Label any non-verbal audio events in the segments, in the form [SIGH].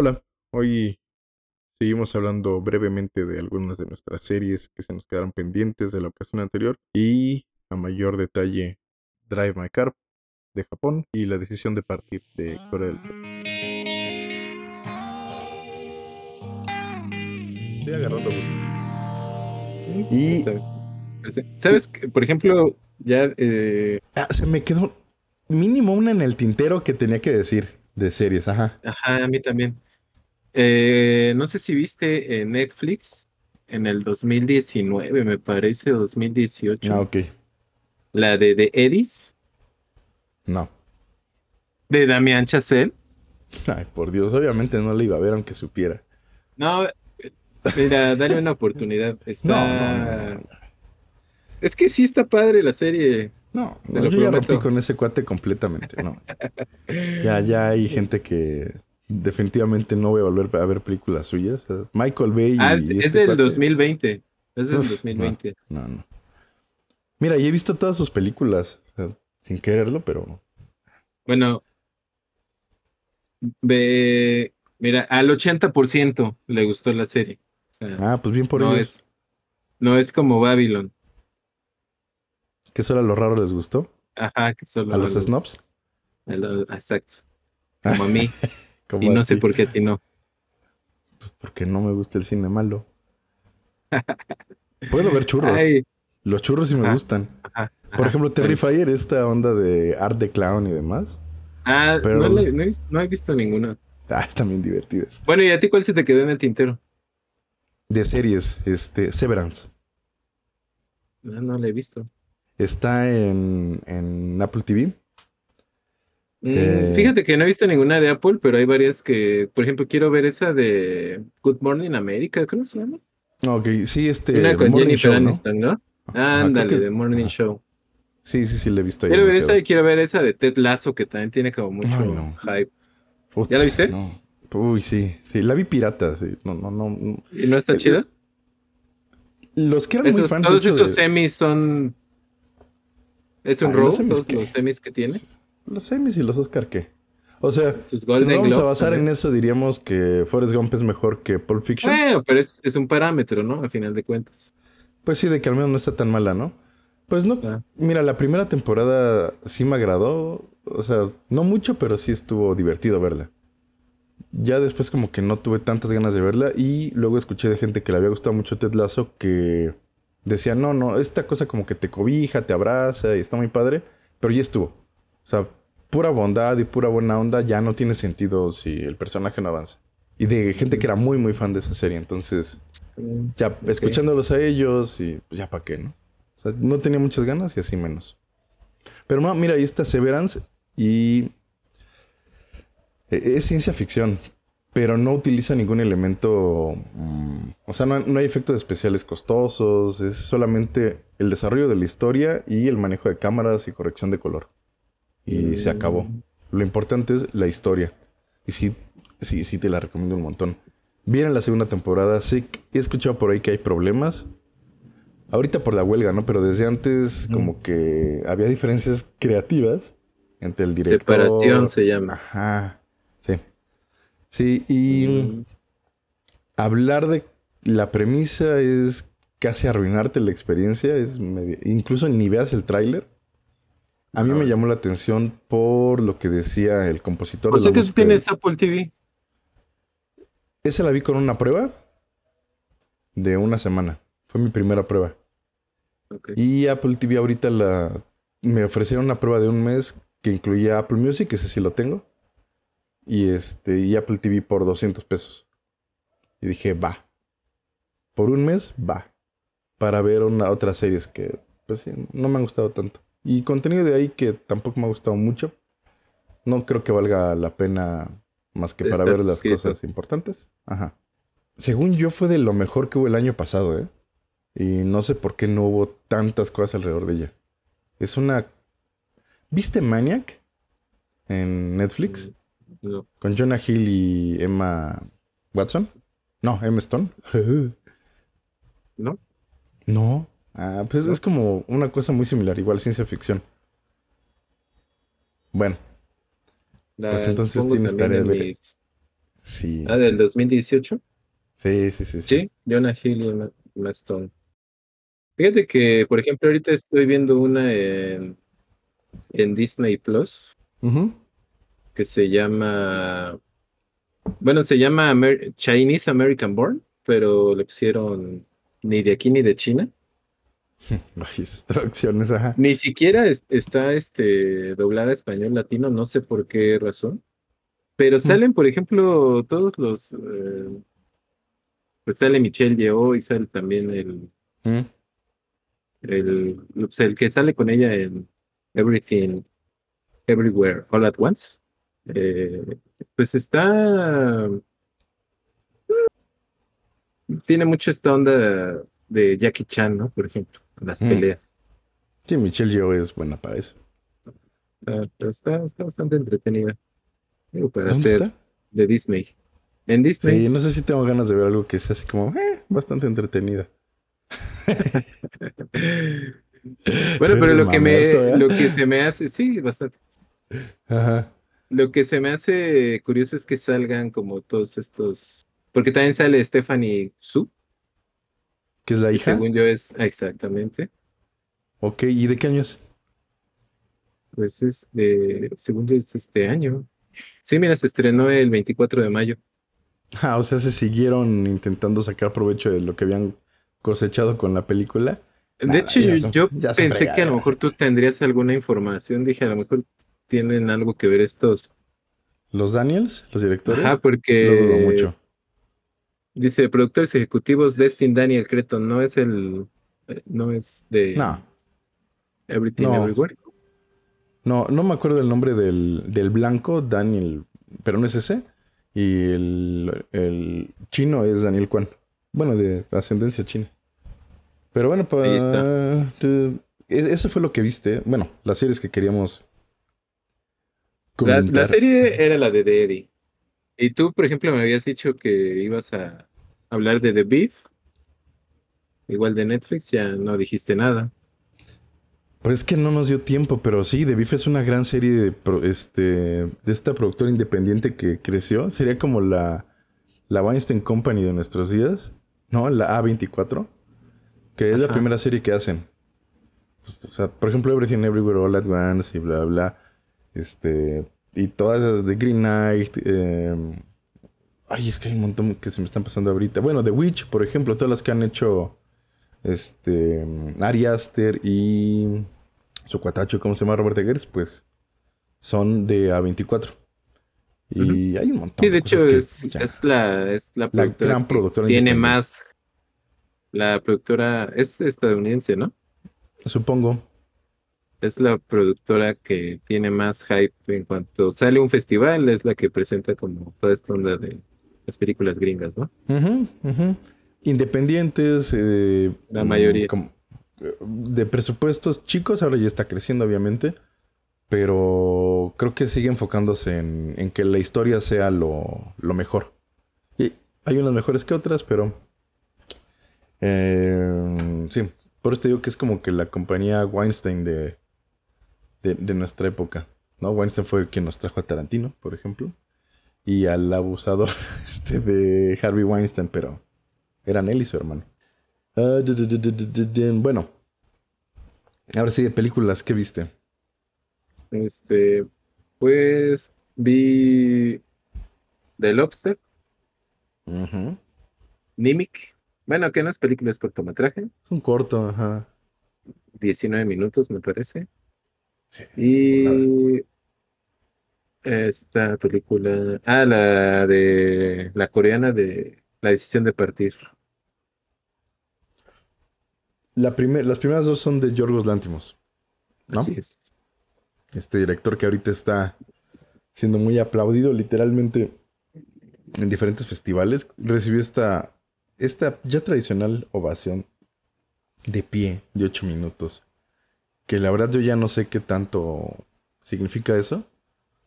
Hola, hoy seguimos hablando brevemente de algunas de nuestras series que se nos quedaron pendientes de la ocasión anterior y a mayor detalle Drive My Car de Japón y la decisión de partir de Corea del Sur. Estoy agarrando gusto. Y. ¿Sabes? que, Por ejemplo, ya eh, ah, se me quedó mínimo una en el tintero que tenía que decir de series, ajá. Ajá, a mí también. Eh, no sé si viste en Netflix en el 2019, me parece, 2018, Ah, ok. la de The Eddies, No. de Damián Chazelle. Ay, por Dios, obviamente no la iba a ver aunque supiera. No, eh, mira, dale una oportunidad. [LAUGHS] Está... No. Es que sí está padre la serie. No, no, lo yo ya prometo. rompí con ese cuate completamente, no. Ya, ya hay [LAUGHS] gente que definitivamente no voy a volver a ver películas suyas. Michael Bay y Ah, es, es este del cuate, 2020. Es del Uf, 2020. No, no. Mira, y he visto todas sus películas, sin quererlo, pero Bueno, ve, mira, al 80% le gustó la serie. O sea, ah, pues bien por no ellos. es, no es como Babylon. Que eso era lo raro les gustó Ajá, que solo a los snobs. a los- exacto. Como a mí. [LAUGHS] Como y no sé por qué a ti no. porque no me gusta el cine malo. [LAUGHS] Puedo ver churros. Ay, Los churros sí me Ajá. gustan. ajá, Por ejemplo, Terrifier, esta onda de art de clown y demás. Ah, pero- no, le- no he, vis- no he visto ninguna. Ah, están bien divertidas. Bueno, ¿y a ti cuál se te quedó en el tintero? De series, este, Severance. No, no la he visto. Está en, en Apple TV. Mm, Eh. Fíjate que no he visto ninguna de Apple, pero hay varias que, por ejemplo, quiero ver esa de Good Morning America, ¿cómo se llama? Ok, sí, este. Una con Morning Jennifer Show, ¿no? Aniston, ¿no? Ándale, creo que- de Morning. Show. Sí, sí, sí, le he visto. Quiero ver esa y quiero ver esa de Ted Lasso, que también tiene como mucho Ay, no. hype. Puta, ¿Ya la viste? No. Uy, sí, sí, la vi pirata. sí. No, no, no. no. ¿Y no está Eh, chida? Los que eran muy fans. todos esos de- semis son... ¿Es un robo? semis, Todos los semis que tiene. Los semis y los Oscar, ¿qué? O sea, Sus si nos vamos a basar en eso, diríamos que Forrest Gump es mejor que Pulp Fiction. Bueno, pero es, es un parámetro, ¿no? A final de cuentas. Pues sí, de que al menos no está tan mala, ¿no? Pues no. Ah. Mira, la primera temporada sí me agradó. O sea, no mucho, pero sí estuvo divertido verla. Ya después como que no tuve tantas ganas de verla y luego escuché de gente que le había gustado mucho Ted Lasso que decía, no, no, esta cosa como que te cobija, te abraza y está muy padre, pero ya estuvo. O sea, pura bondad y pura buena onda ya no tiene sentido si el personaje no avanza. Y de gente que era muy, muy fan de esa serie, entonces ya escuchándolos a ellos y pues ya para qué, ¿no? O sea, no tenía muchas ganas y así menos. Pero ma, mira, ahí está Severance y e- es ciencia ficción, pero no utiliza ningún elemento, mm, o sea, no, no hay efectos especiales costosos, es solamente el desarrollo de la historia y el manejo de cámaras y corrección de color. Y se acabó. Lo importante es la historia. Y sí, sí, sí te la recomiendo un montón. Viene la segunda temporada. Sí, que he escuchado por ahí que hay problemas. Ahorita por la huelga, ¿no? Pero desde antes Mm. como que había diferencias creativas entre el director. Separación se llama. Ajá. Sí. Sí, y Mm. hablar de la premisa es casi arruinarte la experiencia. Es medio- Incluso ni veas el tráiler. A mí me llamó la atención por lo que decía el compositor O sea que tú tienes Apple TV. Esa la vi con una prueba de una semana. Fue mi primera prueba. Y Apple TV ahorita la me ofrecieron una prueba de un mes que incluía Apple Music, ese sí lo tengo. Y este y Apple TV por 200 pesos. Y dije, va. Por un mes, va. Para ver una otras series que pues sí, no me han gustado tanto. Y contenido de ahí que tampoco me ha gustado mucho. No creo que valga la pena más que para ver las suscrito. cosas importantes. Ajá. Según yo fue de lo mejor que hubo el año pasado, ¿eh? Y no sé por qué no hubo tantas cosas alrededor de ella. Es una... ¿Viste Maniac? En Netflix. No. Con Jonah Hill y Emma Watson. No, Emma Stone. ¿No? no. Ah, pues es como una cosa muy similar, igual ciencia ficción. Bueno, La Pues entonces tienes tarea en de ver. mis- Sí. Ah, del 2018. Sí, sí, sí. Sí. Sí, Jonah Hill y Emma Emma Stone. Fíjate que, por ejemplo, ahorita estoy viendo una en, en Disney Plus que se llama, bueno, se llama Amer- Chinese American Born, pero le pusieron ni de aquí ni de China. [LAUGHS] Traducciones, ajá. Ni siquiera es- está este, doblada a español latino, no sé por qué razón. Pero salen, por ejemplo, todos los. eh, pues sale Michelle Yeoh y sale también el, Mm. el, pues, el que sale con ella en Everything, Everywhere, All at Once. Eh, pues está. Tiene mucho esta onda de Jackie Chan, ¿no? Por ejemplo, las Mm. peleas. Sí, Michelle Yeoh es buena para eso. Ah, pero está, está bastante entretenida. Digo, para ¿Dónde está? de Disney. En Disney. Sí, no sé si tengo ganas de ver algo que sea así como eh, bastante entretenida. [LAUGHS] Bueno, Soy pero lo que me, ¿eh? lo que se me hace, sí, bastante. Ajá. Lo que se me hace curioso es que salgan como todos estos, porque también sale Stephanie Su, ¿Qué es la que hija? según yo es exactamente, Ok, ¿y de qué año es? pues es de, según yo es de este año. Sí, mira, se estrenó el 24 de mayo. Ah, o sea, se siguieron intentando sacar provecho de lo que habían cosechado con la película. De Nada, hecho, yo, son- pensé que a lo mejor tú tendrías alguna información. Dije, a lo mejor tienen algo que ver estos. ¿Los Daniels? ¿Los directores? Ajá, Lo porque dudo mucho. Dice productores ejecutivos Destin Daniel Creton, no es el, eh, no es de No, Everything no. Everywhere. no, no me acuerdo el nombre del, del blanco, Daniel, pero no es ese. Y el, el chino es Daniel Kwan. Bueno, de ascendencia china. Pero bueno, Ahí está. para... Eso fue lo que viste. Bueno, las series que queríamos La, serie era la de Eddie. Y tú, por ejemplo, me habías dicho que ibas a hablar de The Beef. Igual de Netflix, ya no dijiste nada. Pues es que no nos dio tiempo, pero sí, The Beef es una gran serie de, este, de esta productora independiente que creció. Sería como la, la Weinstein Company de nuestros días, ¿no? La A24, que es la primera serie que hacen. O sea, por ejemplo, Everything Everywhere All at Once y bla, bla. Este, y todas las de Green Knight. eh, ay, es que hay un montón que se me están pasando ahorita. Bueno, The Witch, por ejemplo, todas las que han hecho este Ari Aster y su cuatacho, ¿cómo se llama? Robert Eggers, pues son de A24. Y hay un montón Sí, de hecho, cosas que es, ya- es la, es la la productora gran que productora tiene más. La productora es estadounidense, ¿no? Supongo. Es la productora que tiene más hype en cuanto sale un festival, es la que presenta como toda esta onda de las películas gringas, ¿no? Independientes. eh, La mayoría. como- eh, de presupuestos chicos, ahora ya está creciendo, obviamente. Pero creo que sigue enfocándose en, en que la historia sea lo, lo mejor. Y hay unas mejores que otras, pero. eh, sí, por eso te digo que es como que la compañía Weinstein de, de, de nuestra época. ¿no? Weinstein fue quien nos trajo a Tarantino, por ejemplo. Y al abusador [LAUGHS] este, de Harvey Weinstein, pero eran él y su hermano. Ah, du- du- du- bueno, ahora sí, de películas, ¿qué viste? Este, pues vi The Lobster, Ujú. Nimic. Bueno, que no es película, es cortometraje. Es un corto, ajá. 19 minutos, me parece. Sí, Y esta película. Ah, la de la coreana de La decisión de partir. La primer- las primeras dos son de Yorgos Lántimos, ¿no? Así es. Este director que ahorita está siendo muy aplaudido literalmente en diferentes festivales. Recibió esta, esta ya tradicional ovación de pie de ocho minutos. Que la verdad yo ya no sé qué tanto significa eso.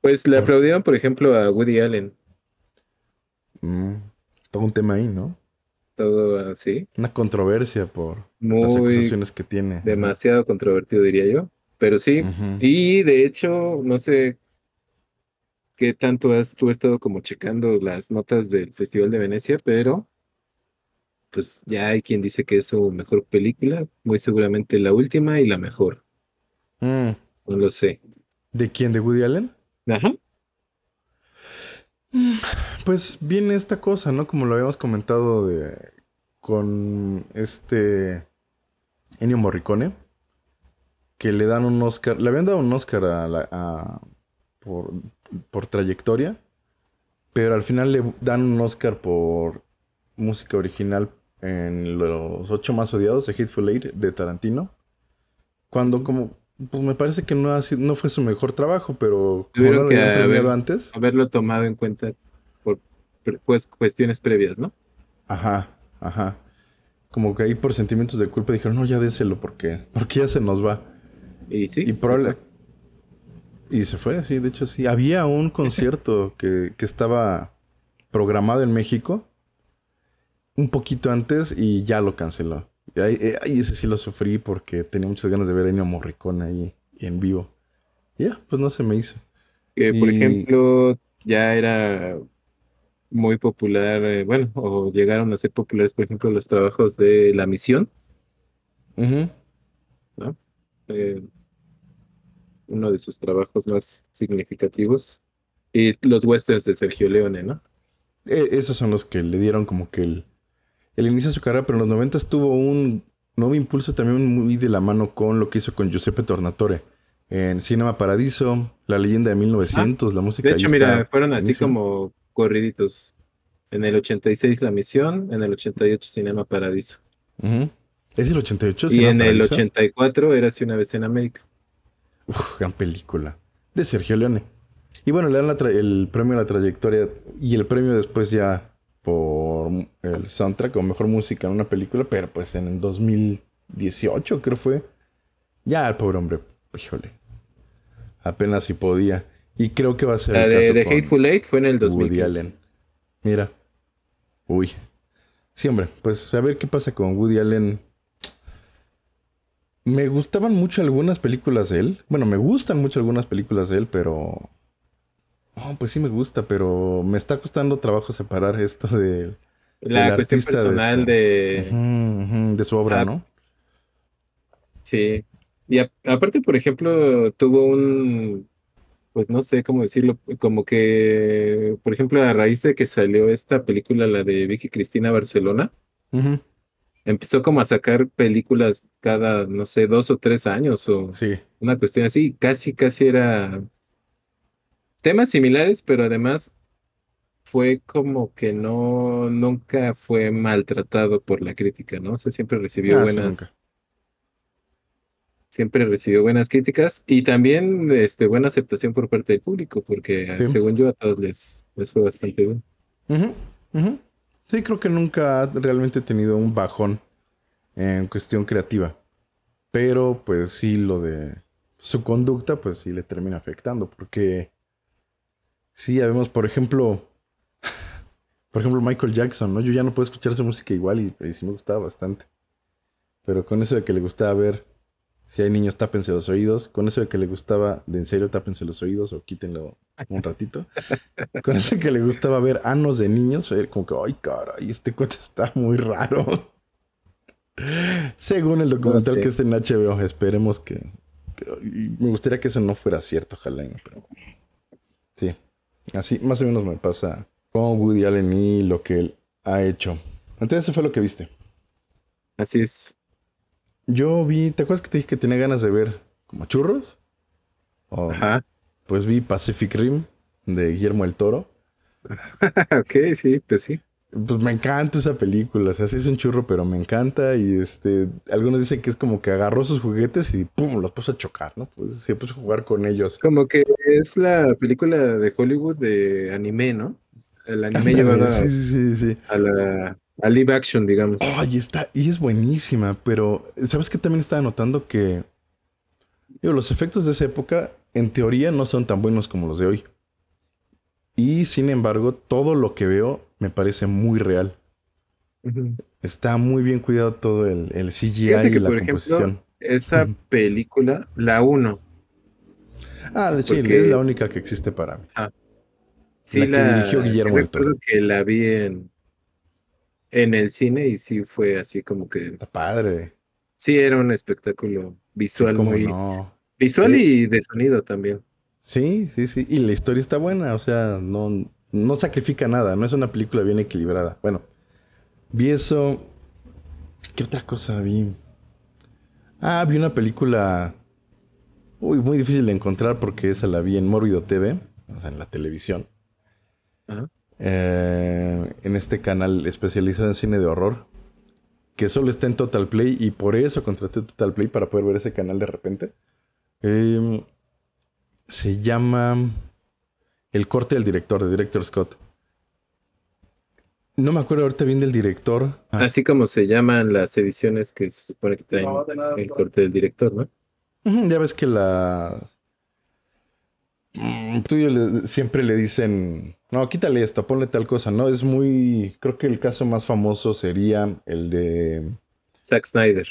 Pues le Por- aplaudieron, por ejemplo, a Woody Allen. Mm, todo un tema ahí, ¿no? Todo así. Una controversia por las acusaciones que tiene. demasiado controvertido, diría yo. Pero sí. Y de hecho, no sé qué tanto has tú estado como checando las notas del Festival de Venecia, pero pues ya hay quien dice que es su mejor película, muy seguramente la última y la mejor. Mm. No lo sé. ¿De quién? ¿De Woody Allen? Ajá. Pues viene esta cosa, ¿no? Como lo habíamos comentado de con este Ennio Morricone, que le dan un Oscar, le habían dado un Oscar a la, a- por, por trayectoria, pero al final le dan un Oscar por música original en los ocho más odiados de Hateful Eight de Tarantino, cuando como pues me parece que no, ha sido- no fue su mejor trabajo, pero como no lo habían premiado haber- antes. Haberlo tomado en cuenta por pues, cuestiones previas, ¿no? Ajá, ajá. Como que ahí por sentimientos de culpa dijeron, no, ya déselo porque, porque ya se nos va. Y sí. y se probable. Y se fue, sí, de hecho sí. Había un [LAUGHS] concierto que, que estaba programado en México un poquito antes y ya lo canceló. Y ahí, eh, ese sí lo sufrí porque tenía muchas ganas de ver a Ennio Morricone ahí en vivo. Ya, pues no se me hizo. Que, por Y- ejemplo, ya era muy popular, eh, bueno, o llegaron a ser populares, por ejemplo, los trabajos de La Misión, eh, uno de sus trabajos más significativos, y los westerns de Sergio Leone, ¿no? Eh, esos son los que le dieron como que el, el inicio de su carrera, pero en los 90 tuvo un nuevo impulso también muy de la mano con lo que hizo con Giuseppe Tornatore. En Cinema Paradiso, La leyenda de 1900, la música De hecho, mira, fueron así como corriditos. En el 86 La Misión, en el 88 Cinema Paradiso. ¿Es el 88? Y Cinema en el Paradiso? 84 era así una vez en América. Uf, gran película. De Sergio Leone. Y bueno, le dan la el premio a la trayectoria y el premio después ya por el soundtrack o mejor música en una película, pero pues en el 2018 creo fue. Ya el pobre hombre, híjole. Apenas si podía. Y creo que va a ser La el de, caso de con Hateful Eight fue en el Woody 2015. Allen. Mira. Uy. Sí, hombre, pues a ver qué pasa con Woody Allen. Me gustaban mucho algunas películas de él. Bueno, me gustan mucho algunas películas de él, pero. Oh, pues sí me gusta, pero me está costando trabajo separar esto de, La del cuestión artista de personal su- de... Su obra, Ah, ¿no? Sí. Y a- aparte, por ejemplo, tuvo un, pues no sé cómo decirlo, como que, por ejemplo, a raíz de que salió esta película, la de Vicky Cristina Barcelona, empezó como a sacar películas cada, no sé, dos o tres años o Sí. una cuestión así, casi, casi era temas similares, pero además fue como que no, nunca fue maltratado por la crítica, ¿no? O sea, siempre recibió Ah, buenas, siempre recibió buenas críticas y también este, buena aceptación por parte del público, porque Sí. según yo a todos les, les fue bastante bien. Ujú. Sí, creo que nunca ha realmente tenido un bajón en cuestión creativa. Pero pues sí, lo de su conducta, pues sí le termina afectando. Porque sí, ya vemos, por ejemplo, [LAUGHS] por ejemplo, Michael Jackson, ¿no? Yo ya no puedo escuchar su música igual y, y sí me gustaba bastante. Pero con eso de que le gustaba ver si hay niños, tápense los oídos. Con eso de que le gustaba, de en serio, tápense los oídos o quítenlo un ratito. [LAUGHS] Con eso que le gustaba ver anos de niños, era como que, ay, caray, este cuate está muy raro. [LAUGHS] Según el documental sé. que está en HBO, esperemos que, Me gustaría que eso no fuera cierto, ojalá, pero. Sí, así más o menos me pasa con Woody Allen y lo que él ha hecho. Entonces, eso fue lo que viste. Así es. Yo vi, ¿te acuerdas que te dije que tenía ganas de ver como churros? O, Ajá. Pues vi Pacific Rim de Guillermo el Toro. [LAUGHS] ok, sí, pues sí. Pues me encanta esa película, o sea, sí es un churro, pero me encanta y este, algunos dicen que es como que agarró sus juguetes y pum, los puso a chocar, ¿no? Pues se puso a jugar con ellos. Como que es la película de Hollywood de anime, ¿no? El anime llevado a, sí, sí, sí, sí. a la a live action, digamos. Ay, está, y es buenísima, pero ¿sabes qué también estaba notando? Que digo, los efectos de esa época, en teoría, no son tan buenos como los de hoy. Y sin embargo, todo lo que veo me parece muy real. Está muy bien cuidado todo el, el CGI Fíjate y la por ejemplo, composición. Esa Ujú. película, la 1, Ah, sí, porque- es la única que existe para mí. Sí, la, que dirigió Guillermo del Toro. Que la vi en, en el cine y sí fue así como que Está padre. sí era un espectáculo visual Sí, muy no. visual Eh, y de sonido también. Sí, sí, sí. Y la historia está buena, o sea, no, no sacrifica nada, no es una película bien equilibrada. Bueno, vi eso. ¿Qué otra cosa vi? Ah, vi una película. Uy, muy difícil de encontrar porque esa la vi en Mórbido TV, o sea, en la televisión. Eh, en este canal especializado en cine de horror, que solo está en Total Play y por eso contraté Total Play para poder ver ese canal de repente. Eh, se llama El corte del director, de Director Scott. No me acuerdo ahorita bien del director. Ah, Así como se llaman las ediciones que se supone que traen el corte del director, ¿no? ya ves que la... Mm, Tú y yo le- siempre le dicen, no, quítale esto, ponle tal cosa, ¿no? Es muy... Creo que el caso más famoso sería el de... Zack Snyder,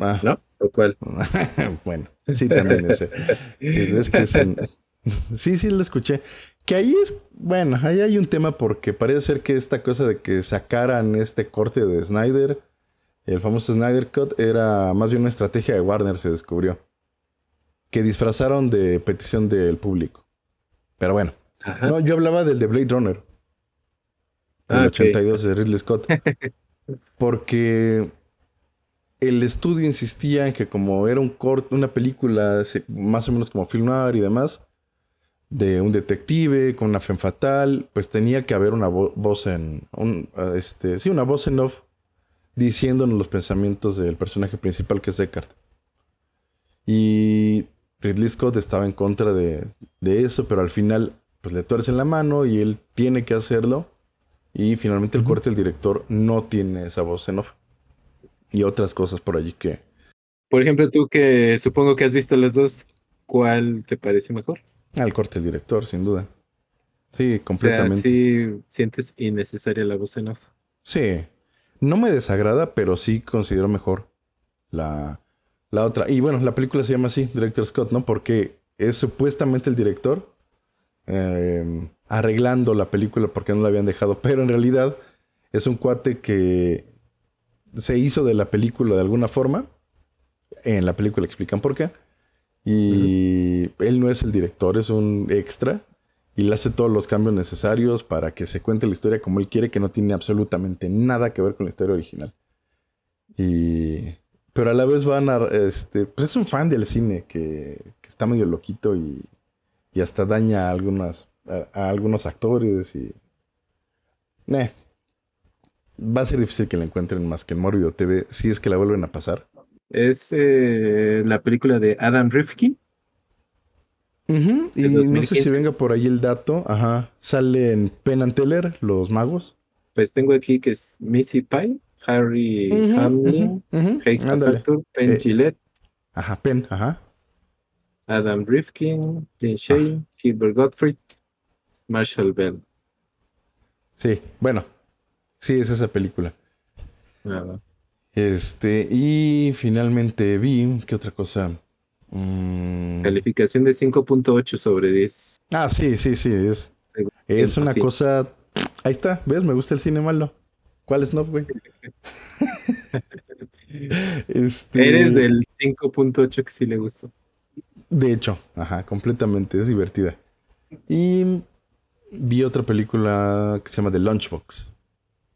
Ah, ¿no? ¿O cuál? [LAUGHS] bueno, sí, también ese. [LAUGHS] Es que es en- [LAUGHS] Sí, sí, lo escuché. Que ahí es, bueno, ahí hay un tema porque parece ser que esta cosa de que sacaran este corte de Snyder, el famoso Snyder Cut, era más bien una estrategia de Warner, se descubrió. Que disfrazaron de petición del público. Pero bueno, Ajá. no, yo hablaba del de Blade Runner, del Ah, ok. 82 de Ridley Scott. [LAUGHS] Porque el estudio insistía en que como era un corto, una película más o menos como film noir y demás, de un detective con una femme fatal, pues tenía que haber una vo- voz en, un, este, sí, una voz en off diciéndonos los pensamientos del personaje principal que es Deckard. Y Ridley Scott estaba en contra de, de eso, pero al final pues le tuercen la mano y él tiene que hacerlo. Y finalmente el corte del director no tiene esa voz en off. Y otras cosas por allí que... Por ejemplo, tú que supongo que has visto las dos, ¿cuál te parece mejor? Al corte del director, sin duda. Sí, O sea, completamente. sí sientes innecesaria la voz en off. Sí. No me desagrada, pero sí considero mejor la, la otra. Y bueno, la película se llama así, Director Scott, ¿no? Porque es supuestamente el director eh, arreglando la película porque no la habían dejado. Pero en realidad es un cuate que se hizo de la película de alguna forma. En la película explican por qué. Y él no es el director, es un extra. Y le hace todos los cambios necesarios para que se cuente la historia como él quiere, que no tiene absolutamente nada que ver con la historia original. Y. Pero a la vez van a. Este, pues es un fan del cine que, que está medio loquito y, y hasta daña a, algunas, a, algunos actores. Y. Nah. Va a ser difícil que la encuentren más que en Morbido TV, si es que la vuelven a pasar. Es eh, la película de Adam Rifkin. Y ¿De no sé 2015? si venga por ahí el dato. Ajá. Salen Penn and Teller, los magos. Pues tengo aquí que es Missy Pye, Harry Hamlin, Ándale. MacArthur, Penn Eh. Gillette, Ajá, Penn, ajá. Adam Rifkin, Lynn Shay, Gilbert Gottfried, Marshall Bell. Sí, bueno. Sí, es esa película. Ah, Este, y finalmente vi, ¿qué otra cosa? Mm, Calificación de 5.8 sobre 10. Ah, sí, sí, sí, es, es una cosa... Ahí está, ¿ves? Me gusta el cine malo. ¿Cuál es no, güey? [LAUGHS] este, Eres del 5.8 que sí le gustó. De hecho, ajá, completamente, es divertida. Y vi otra película que se llama The Lunchbox.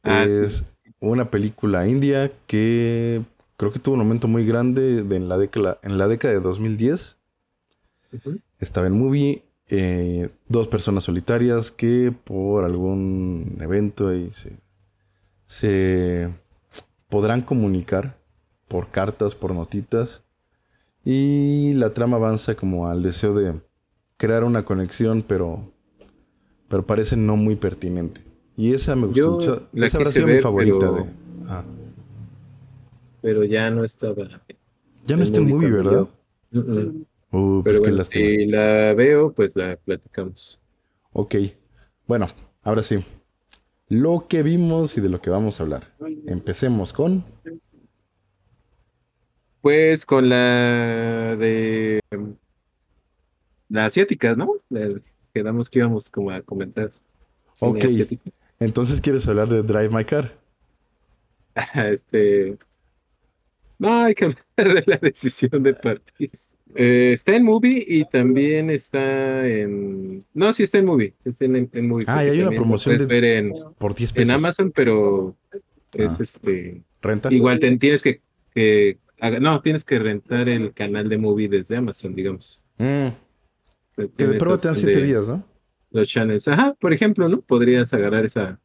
Ah, sí. Una película india que creo que tuvo un momento muy grande de- en, la década, en la década de 2010. Ujú. Estaba en movie. eh, dos personas solitarias que por algún evento ahí se, se podrán comunicar por cartas, por notitas. Y la trama avanza como al deseo de crear una conexión, pero, pero parece no muy pertinente. Y esa me gustó Yo mucho. la Esa habrá sido mi favorita pero- de. ah. Pero ya no estaba. Ya no está cuando ¿verdad? Mm, mm. Uh, pues Pero bueno, si la veo, pues la platicamos. Ok. Bueno, ahora sí. Lo que vimos y de lo que vamos a hablar. Empecemos con. Pues con la de las asiáticas, ¿no? La- quedamos que íbamos como a comentar. Ok. Entonces, ¿quieres hablar de Drive My Car? [LAUGHS] Este. No, hay que hablar de la decisión de París. Eh, está en movie y también está en. No, sí está en movie. Está en, en movie. Ah, y hay una promoción puedes de- ver en, Por 10 en pesos. Amazon, pero es Ah. este. ¿Renta? Igual te- tienes que, que no, tienes que rentar el canal de movie desde Amazon, digamos. Mm, O sea, que de prueba te dan opción 7 de días, ¿no? Los channels. Ajá, por ejemplo, ¿no? Podrías agarrar esa,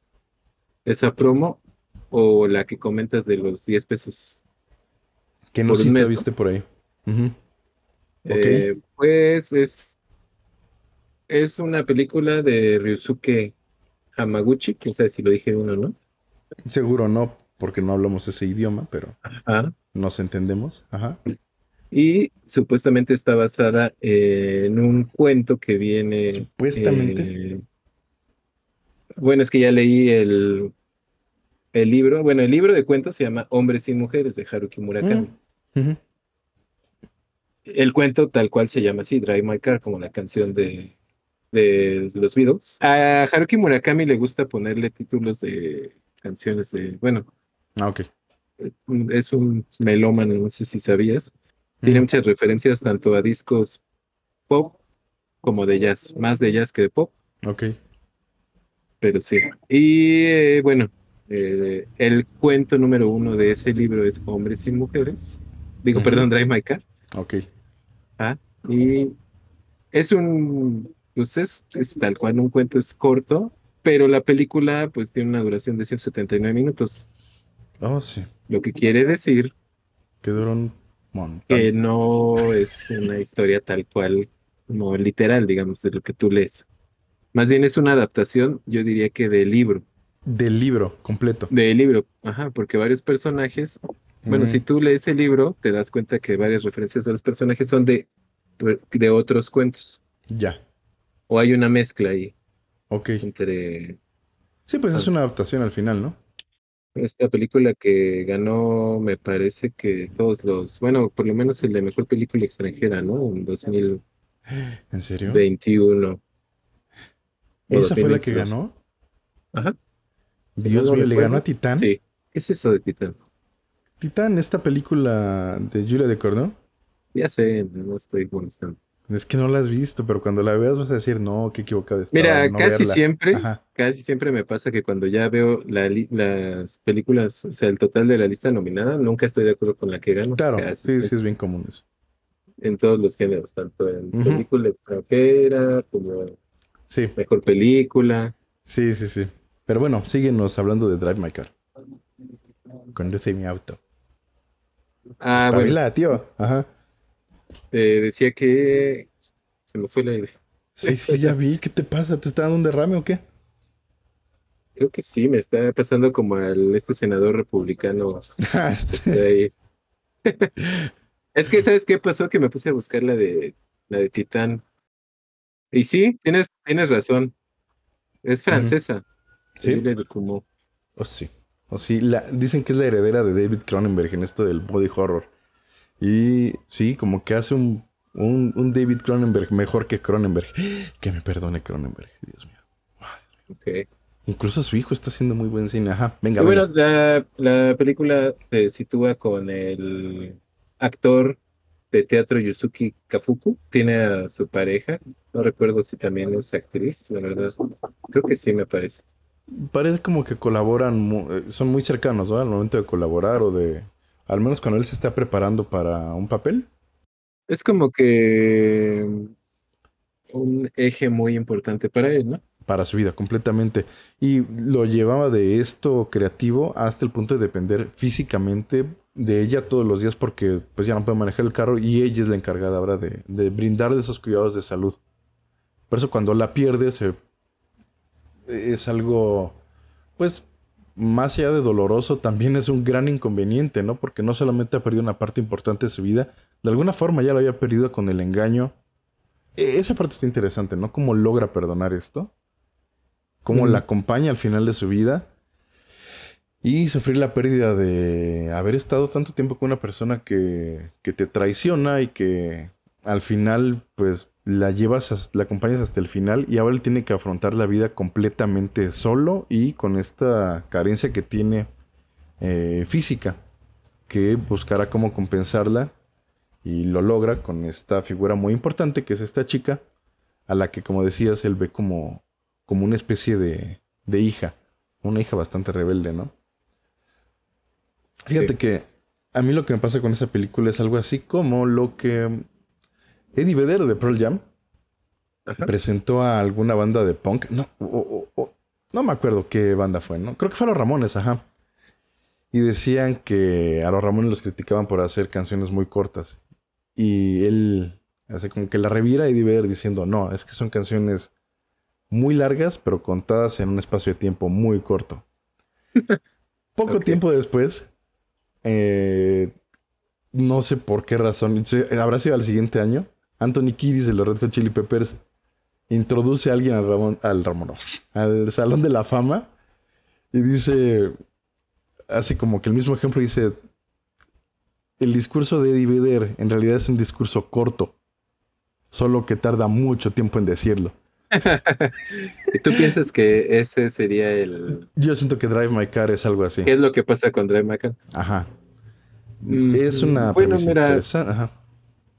esa promo o la que comentas de los 10 pesos. Que no Por sé un si te mes, ¿no? viste por ahí. Ujú. Ok. Eh, pues es, es una película de Ryusuke Hamaguchi, quién sabe si lo dije bien o no. Seguro no, porque no hablamos ese idioma, pero Ajá. nos entendemos. Ajá. Y supuestamente está basada en un cuento que viene. Supuestamente. eh, bueno, es que ya leí el, el libro. Bueno, el libro de cuentos se llama Hombres y Mujeres de Haruki Murakami. Mm. El cuento tal cual se llama así, Drive My Car, como la canción de, de los Beatles. A Haruki Murakami le gusta ponerle títulos de canciones de, bueno, Ah, ok. es un melómano, no sé si sabías. Tiene muchas referencias tanto a discos pop como de jazz, más de jazz que de pop, Ok. pero sí. Y eh, bueno, eh, el cuento número uno de ese libro es Hombres y Mujeres. Digo, perdón, Drive My Car. Ok. Ah, y es un, pues es, es tal cual, un cuento es corto, pero la película pues tiene una duración de 179 minutos, Oh, sí. lo que quiere decir Que dura un montón. que no es una historia tal cual, como literal, digamos, de lo que tú lees. Más bien es una adaptación, yo diría que del libro, Del libro completo. del libro, ajá, porque varios personajes, bueno, Mm. si tú lees el libro, te das cuenta que varias referencias de los personajes son de, de otros cuentos, Ya. o hay una mezcla ahí Ok. entre Sí, pues es una adaptación al final, ¿no? Esta película que ganó, me parece que todos los, bueno, por lo menos el de mejor película extranjera, ¿no? En 2021. ¿En serio? o ¿Esa fue la que 2022. ganó? Ajá, Si Dios no mío, ¿le recuerdo, ganó a Titán? sí. ¿Qué es eso de Titán? Titán, esta película de Julia de Cordón. Ya sé, no estoy molestando. Es que no la has visto, pero cuando la veas vas a decir, no, qué equivocado estaba. Mira, no casi verla". siempre, Ajá. casi siempre me pasa que cuando ya veo la las películas, o sea, el total de la lista nominada, nunca estoy de acuerdo con la que gano. Claro, Casi sí, sí es bien común eso. En todos los géneros, tanto en película extranjera como Sí, mejor película. sí, sí, sí. Pero bueno, síguenos hablando de Drive My Car. Conduce mi auto. Ah, bueno, tío. Ajá. Eh, decía que se me fue la idea. Sí, sí, ya vi. ¿Qué te pasa? ¿Te está dando un derrame o qué? Creo que sí, me está pasando como al este senador republicano [LAUGHS] Ah. Es que, ¿sabes qué pasó? Que me puse a buscar la de la de Titán. Y sí, tienes, tienes razón. Es francesa. Sí. Julia Ducournau. O sí. O sí. La, dicen que es la heredera de David Cronenberg en esto del body horror. Y sí, como que hace un, un, un David Cronenberg mejor que Cronenberg. [GASPS] Que me perdone Cronenberg, Dios mío. Ok. Incluso su hijo está haciendo muy buen cine. Ajá, venga, Y bueno, venga. la, la película se sitúa con el actor de teatro Yusuki Kafuku. Tiene a su pareja. No recuerdo si también es actriz, la verdad. Creo que sí, me parece. Parece como que colaboran, eh, son muy cercanos, ¿no? Al momento de colaborar o de... Al menos cuando él se está preparando para un papel. Es como que un eje muy importante para él, ¿no? para su vida completamente. Y lo llevaba de esto creativo hasta el punto de depender físicamente de ella todos los días porque pues ya no puede manejar el carro y ella es la encargada ahora de, de brindarle esos cuidados de salud. Por eso cuando la pierde se, es algo pues más allá de doloroso también es un gran inconveniente, ¿no? Porque no solamente ha perdido una parte importante de su vida, de alguna forma ya lo había perdido con el engaño. E- Esa parte está interesante, ¿no? Cómo logra perdonar esto cómo la acompaña al final de su vida y sufrir la pérdida de haber estado tanto tiempo con una persona que, que te traiciona y que al final pues la llevas, la acompañas hasta el final y ahora él tiene que afrontar la vida completamente solo y con esta carencia que tiene eh, física, que buscará cómo compensarla y lo logra con esta figura muy importante que es esta chica, a la que como decías él ve como, como una especie de, de hija, una hija bastante rebelde, ¿no? Fíjate que a mí lo que me pasa con esa película es algo así como lo que Eddie Vedder de Pearl Jam presentó a alguna banda de punk. No, no me acuerdo qué banda fue, ¿no? Creo que fue a los Ramones, ajá. Y decían que a los Ramones los criticaban por hacer canciones muy cortas. Y él hace como que la revira Eddie Vedder diciendo, no, es que son canciones muy largas, pero contadas en un espacio de tiempo muy corto. [LAUGHS] Poco tiempo después, eh, no sé por qué razón, habrá sido al siguiente año, Anthony Kiddis de los Red Hot Chili Peppers introduce a alguien al Ramón, al Ramón, al Salón de la Fama y dice, así como que el mismo ejemplo dice, el discurso de Eddie Vedder en realidad es un discurso corto, solo que tarda mucho tiempo en decirlo. [LAUGHS] ¿Y tú piensas que ese sería el...? Yo siento que Drive My Car es algo así. ¿Qué es lo que pasa con Drive My Car? Ajá. Mm, es una bueno, mira, Ajá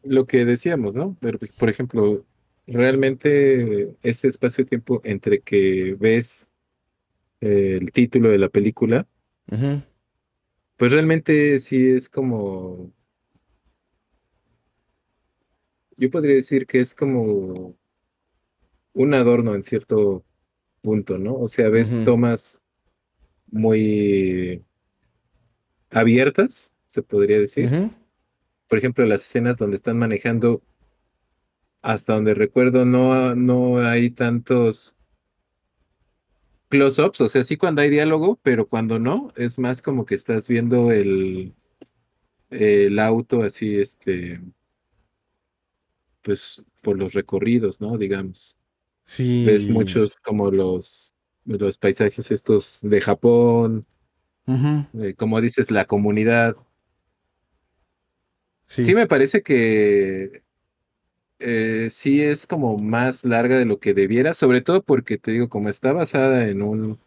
lo que decíamos, ¿no? por ejemplo, realmente ese espacio de tiempo entre que ves eh, el título de la película, pues realmente sí es como, yo podría decir que es como un adorno en cierto punto, ¿no? O sea, ves tomas muy abiertas, se podría decir por ejemplo, las escenas donde están manejando, hasta donde recuerdo, no, no hay tantos close-ups, o sea, sí cuando hay diálogo, pero cuando no, es más como que estás viendo el, el auto así, este, pues por los recorridos, ¿no? Digamos. Sí. Ves muchos como los, los paisajes estos de Japón, eh, como dices, la comunidad Sí, me parece que eh, sí es como más larga de lo que debiera, sobre todo porque te digo, como está basada en un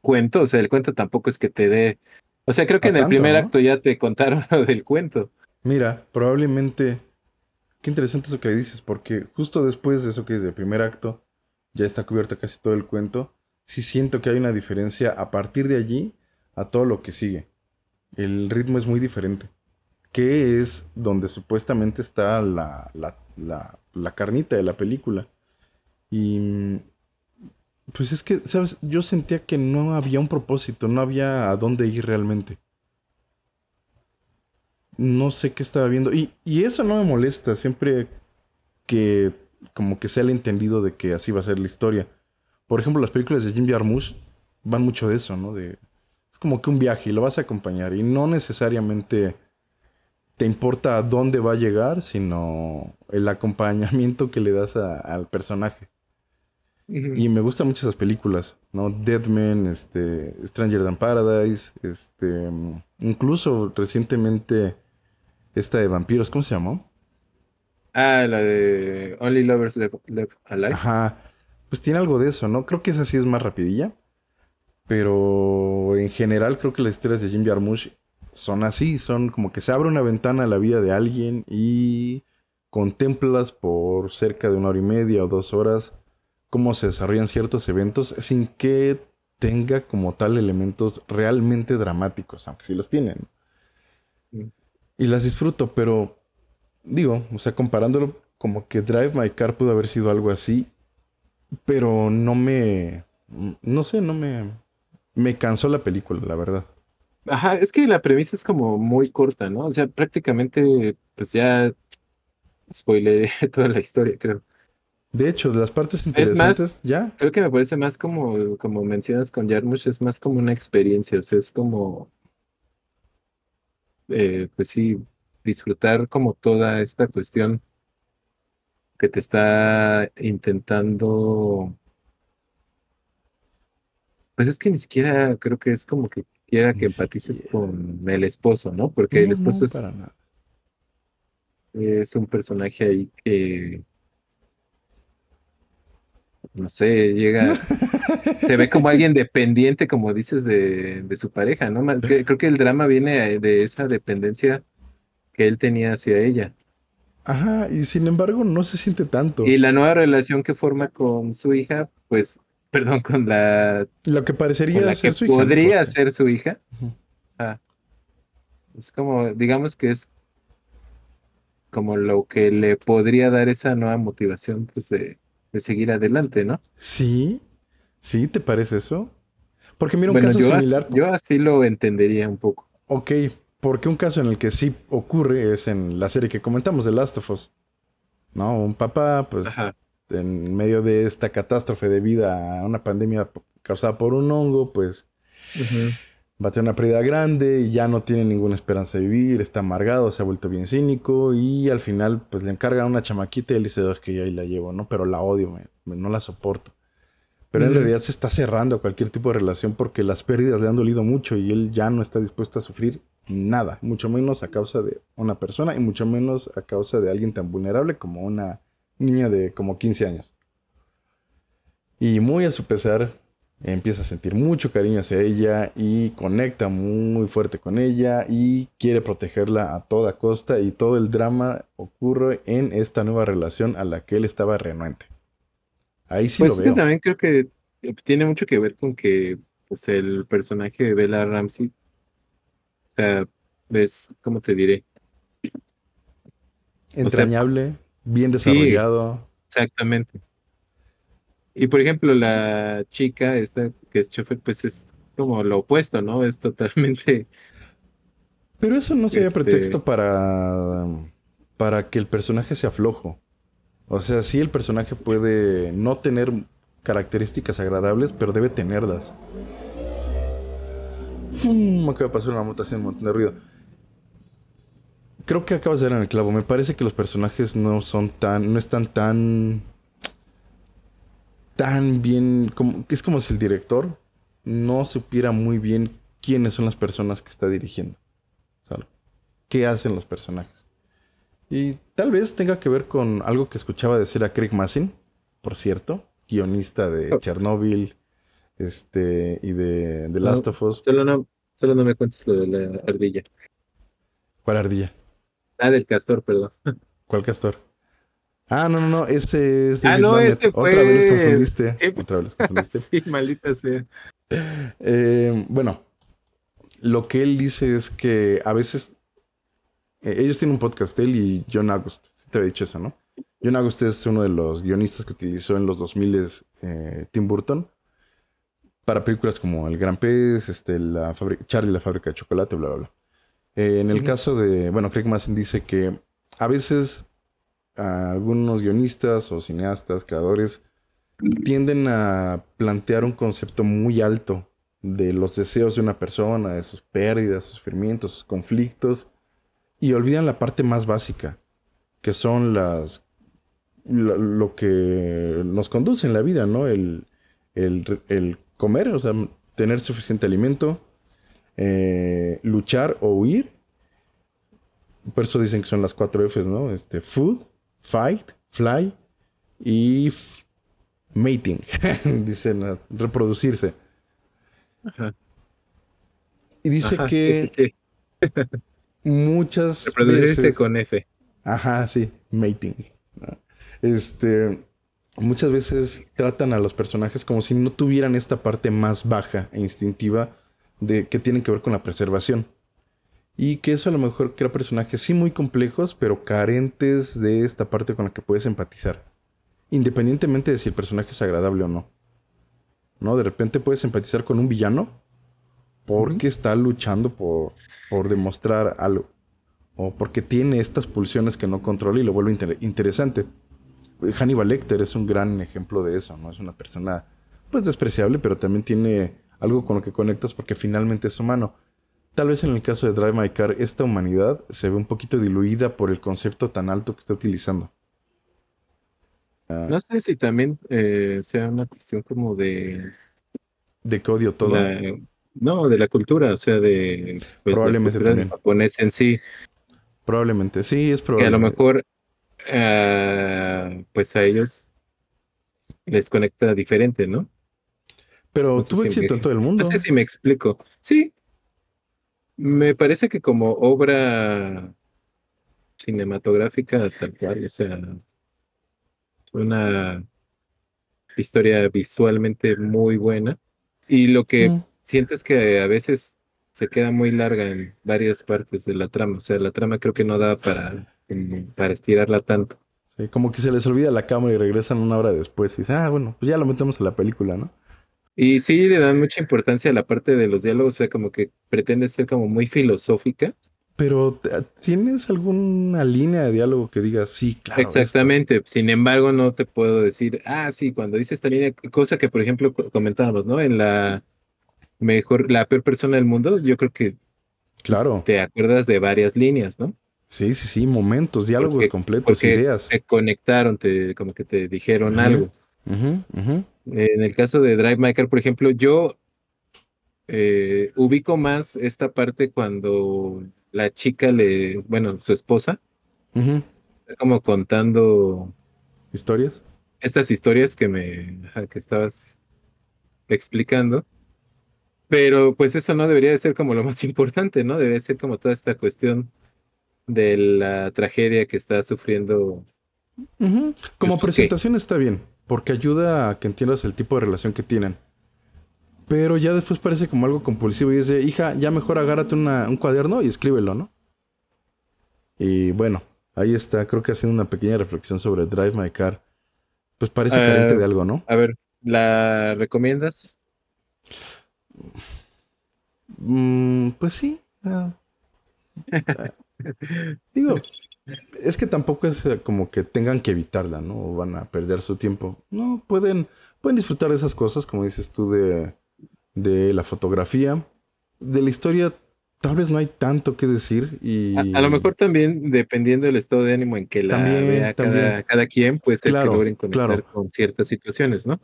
cuento, o sea, el cuento tampoco es que te dé. O sea, creo que en el primer acto ya te contaron [LAUGHS] lo del cuento. Mira, probablemente. Qué interesante eso que dices, porque justo después de eso que es del primer acto, ya está cubierto casi todo el cuento. Sí siento que hay una diferencia a partir de allí a todo lo que sigue. El ritmo es muy diferente que es donde supuestamente está la, la, carnita de la película. Y pues es que, ¿sabes? Yo sentía que no había un propósito, no había a dónde ir realmente. No sé qué estaba viendo. Y, y eso no me molesta, siempre que como que sea el entendido de que así va a ser la historia. Por ejemplo, las películas de Jim Jarmusch van mucho de eso, ¿no? De, es como que un viaje y lo vas a acompañar y no necesariamente te importa a dónde va a llegar, sino el acompañamiento que le das al personaje. Y me gustan mucho esas películas, ¿no? Deadman, este, Stranger Than Paradise, este, incluso recientemente esta de vampiros, ¿cómo se llamó? Ah, la de Only Lovers Left, Alive. Ajá, pues tiene algo de eso, ¿no? Creo que esa sí es más rapidilla, pero en general creo que las historias de Jim Jarmusch son así, son como que se abre una ventana a la vida de alguien y contemplas por cerca de una hora y media o dos horas cómo se desarrollan ciertos eventos sin que tenga como tal elementos realmente dramáticos, aunque sí los tienen. Mm. Y las disfruto, pero digo, o sea, comparándolo como que Drive My Car pudo haber sido algo así, pero no me, no sé, no me, me cansó la película, la verdad. Ajá, es que la premisa es como muy corta, ¿no? O sea, prácticamente, pues ya spoileré [LAUGHS] toda la historia, creo. De hecho, de las partes interesantes, ya. Creo que me parece más como, como mencionas con Jarmusch, es más como una experiencia, o sea, es como, eh, pues sí, disfrutar como toda esta cuestión que te está intentando. Pues es que ni siquiera creo que es como que quiera que empatices con el esposo, ¿no? Porque el esposo es, es un personaje ahí que no sé, llega, [LAUGHS] se ve como alguien dependiente, como dices, de, de su pareja, ¿no? Que- creo que el drama viene de esa dependencia que él tenía hacia ella. Ajá, y sin embargo no se siente tanto. Y la nueva relación que forma con su hija, pues, perdón, con la, Lo que parecería la que ser su hija. podría ser su hija. Ah, es como, digamos que es como lo que le podría dar esa nueva motivación, pues, de, de seguir adelante, ¿no? Sí, sí, ¿te parece eso? Porque mira, un Bueno, caso yo, similar. yo así lo entendería un poco. Ok, porque un caso en el que sí ocurre es en la serie que comentamos de Last of Us. ¿No? Un papá, pues, Ajá. En medio de esta catástrofe debido a una pandemia causada por un hongo, pues Ujú. va a tener una pérdida grande y ya no tiene ninguna esperanza de vivir, está amargado, se ha vuelto bien cínico y al final pues le encargan una chamaquita y él dice, "Oh, es que yo ahí la llevo, ¿no? Pero la odio, me- me- no la soporto. Pero en realidad se está cerrando cualquier tipo de relación porque las pérdidas le han dolido mucho y él ya no está dispuesto a sufrir nada, mucho menos a causa de una persona y mucho menos a causa de alguien tan vulnerable como una niña de como 15 años. Y muy a su pesar, empieza a sentir mucho cariño hacia ella y conecta muy fuerte con ella y quiere protegerla a toda costa y todo el drama ocurre en esta nueva relación a la que él estaba renuente. Ahí sí Pues lo veo. también creo que eh, tiene mucho que ver con que pues el personaje de Bella Ramsey, o sea, ves, ¿cómo te diré? Entrañable, bien Sí. desarrollado. Exactamente. Y por ejemplo, la chica esta que es chofer, pues es como lo opuesto, ¿no? Es totalmente, Pero eso no sería Este- pretexto para, para que el personaje sea flojo. O sea, sí el personaje puede no tener características agradables, pero debe tenerlas. ¡Fum! Acaba de pasar una moto haciendo un montón de ruido. Creo que acabas de dar en el clavo. Me parece que los personajes no son tan. no están tan. tan bien. Como, es como si el director no supiera muy bien quiénes son las personas que está dirigiendo. ¿Qué hacen los personajes? Y tal vez tenga que ver con algo que escuchaba decir a Craig Massin, por cierto, guionista de Oh. Chernobyl este, y de The No. Last of Us. solo no, solo no me cuentes lo de la ardilla. ¿Cuál ardilla? Ah, del castor, perdón. ¿Cuál castor? Ah, no, no, no, ese es Ah, David no, Mamet. ese Otra vez fue- confundiste. Sí. Otra vez confundiste. [LAUGHS] sí, maldita sea. Eh, bueno, lo que él dice es que a veces eh, ellos tienen un podcast, él y John August. Sí te había dicho eso, ¿no? John August es uno de los guionistas que utilizó en los 2000 eh, Tim Burton para películas como El Gran Pez, este, la fábrica- Charlie la fábrica de chocolate, bla, bla, bla. Eh, en el caso de, bueno, Craig Mazin dice que a veces a algunos guionistas o cineastas, creadores, tienden a plantear un concepto muy alto de los deseos de una persona, de sus pérdidas, sus sufrimientos, sus conflictos, y olvidan la parte más básica, que son las lo, lo que nos conduce en la vida, ¿no? El, el- el comer, o sea, tener suficiente alimento, eh, luchar o huir. Por eso dicen que son las cuatro Fs, ¿no? Este, food, fight, fly y mating. [LAUGHS] Dicen reproducirse. Ajá. Y dice Ajá, que sí, sí, sí. muchas Reproducirse veces... con F. Ajá, sí, mating. Este, muchas veces tratan a los personajes como si no tuvieran esta parte más baja e instintiva de que tienen que ver con la preservación. Y que eso a lo mejor crea personajes sí muy complejos, pero carentes de esta parte con la que puedes empatizar. Independientemente de si el personaje es agradable o no. ¿No? De repente puedes empatizar con un villano porque está luchando por, por demostrar algo o porque tiene estas pulsiones que no controla y lo vuelve inter- interesante. Hannibal Lecter es un gran ejemplo de eso, ¿no? Es una persona pues despreciable, pero también tiene algo con lo que conectas porque finalmente es humano. Tal vez en el caso de Drive My Car, esta humanidad se ve un poquito diluida por el concepto tan alto que está utilizando. No sé si también eh, sea una cuestión como de De que odio todo. la- no, de la cultura, o sea, de pues, la Probablemente del también. japonés en sí, Probablemente, sí, es que probable. a lo mejor ah, pues a ellos les conecta diferente, ¿no? Pero No tuvo si éxito me- en todo el mundo. [LAUGHS] No sé si me explico. Sí, me parece que como obra cinematográfica tal cual, o sea, una historia visualmente muy buena. Y lo que Mm. siento es que a veces se queda muy larga en varias partes de la trama. O sea, la trama creo que no da para, para estirarla tanto. Sí, como que se les olvida la cámara y regresan una hora después y dicen, ah, bueno, pues ya lo metemos a la película, ¿no? Y sí le dan mucha importancia a la parte de los diálogos, o sea, como que pretende ser como muy filosófica. Pero ¿te- ¿tienes alguna línea de diálogo que digas, sí, claro? esto"? Exactamente. Sin embargo, no te puedo decir, ah, sí, cuando dice esta línea, cosa que, por ejemplo, co- comentábamos, ¿no? En la mejor, la peor persona del mundo, yo creo que Claro. te acuerdas de varias líneas, ¿no? Sí, sí, sí, momentos, diálogos Porque- completos, porque ideas. te conectaron, te, como que te dijeron algo. Ujú, ujú. En el caso de Drive My Car, por ejemplo, yo eh, ubico más esta parte cuando la chica le, bueno, su esposa, Ujú. está como contando ¿Historias? estas historias que me, que estabas explicando. Pero pues eso no debería de ser como lo [LAUGHS] más importante, ¿no? Debería ser como toda esta cuestión de la tragedia que está sufriendo. Ujú. Como presentación está bien, porque ayuda a que entiendas el tipo de relación que tienen. Pero ya después parece como algo compulsivo y es de, hija, ya mejor agárrate una- un cuaderno y escríbelo, ¿no? Y bueno, ahí está, creo que haciendo una pequeña reflexión sobre Drive My Car. Pues parece Ah, carente de algo, ¿no? A ver, ¿la recomiendas? Mm, pues sí. ah. Ah, digo, [LAUGHS] es que tampoco es eh, como que tengan que evitarla, ¿no? O van a perder su tiempo. No, pueden, pueden disfrutar de esas cosas, como dices tú, de, de la fotografía. De la historia, tal vez no hay tanto que decir. Y A, a lo mejor también, dependiendo del estado de ánimo en que la También, vea cada, también. cada quien, puede ser Claro, que logren conectar claro. con ciertas situaciones, ¿no?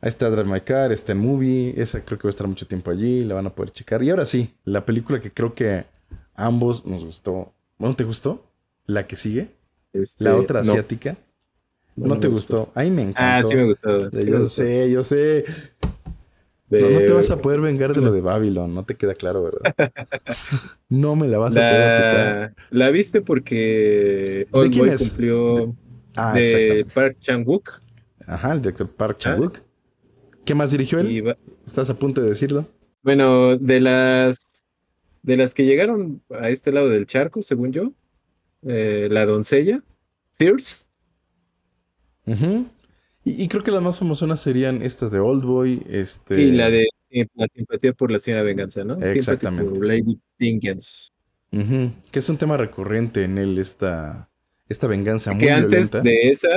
Ahí está Drive My Car, está en Movie. Esa creo que va a estar mucho tiempo allí, la van a poder checar. Y ahora sí, la película que creo que ambos nos gustó. Bueno, ¿te gustó? La que sigue, Este, la otra no, asiática. No, te gustó. A mí me encantó. Ah, sí me gustó. sí me Yo gustó. sé, yo sé. De- No, no te vas a [LAUGHS] poder vengar de lo de Babylon, no te queda claro, ¿verdad? [LAUGHS] no me la vas a poder aplicar. La, la viste porque Old quién Boy es? cumplió Ah, de exactamente. Park Chan-wook Ajá, el director Park Chan-wook. ¿Qué más dirigió él? va- ¿Estás a punto de decirlo? bueno, de las de las que llegaron a este lado del charco, según yo, eh, la doncella, Fierce, Ujú. y, y creo que las más famosas serían estas de Old Boy, este... y la de eh, la simpatía por la señora venganza, ¿no? Exactamente. for Lady Vengeance. ujú, Que es un tema recurrente en él, esta, esta venganza muy Que antes violenta. de esa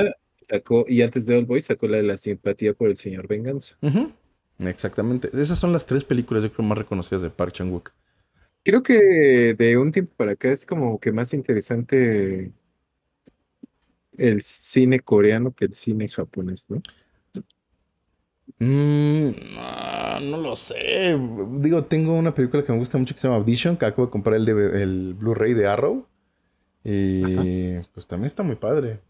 sacó, y antes de Old Boy sacó la de la simpatía por el señor venganza. Ujú, Exactamente. Esas son las tres películas, yo creo, más reconocidas de Park Chan-wook. Creo que de un tiempo para acá es como que más interesante el cine coreano que el cine japonés, ¿no? Mm, no, no lo sé. Digo, tengo una película que me gusta mucho que se llama Audition, que acabo de comprar el, DVD el Blu-ray de Arrow. Y pues también está muy padre.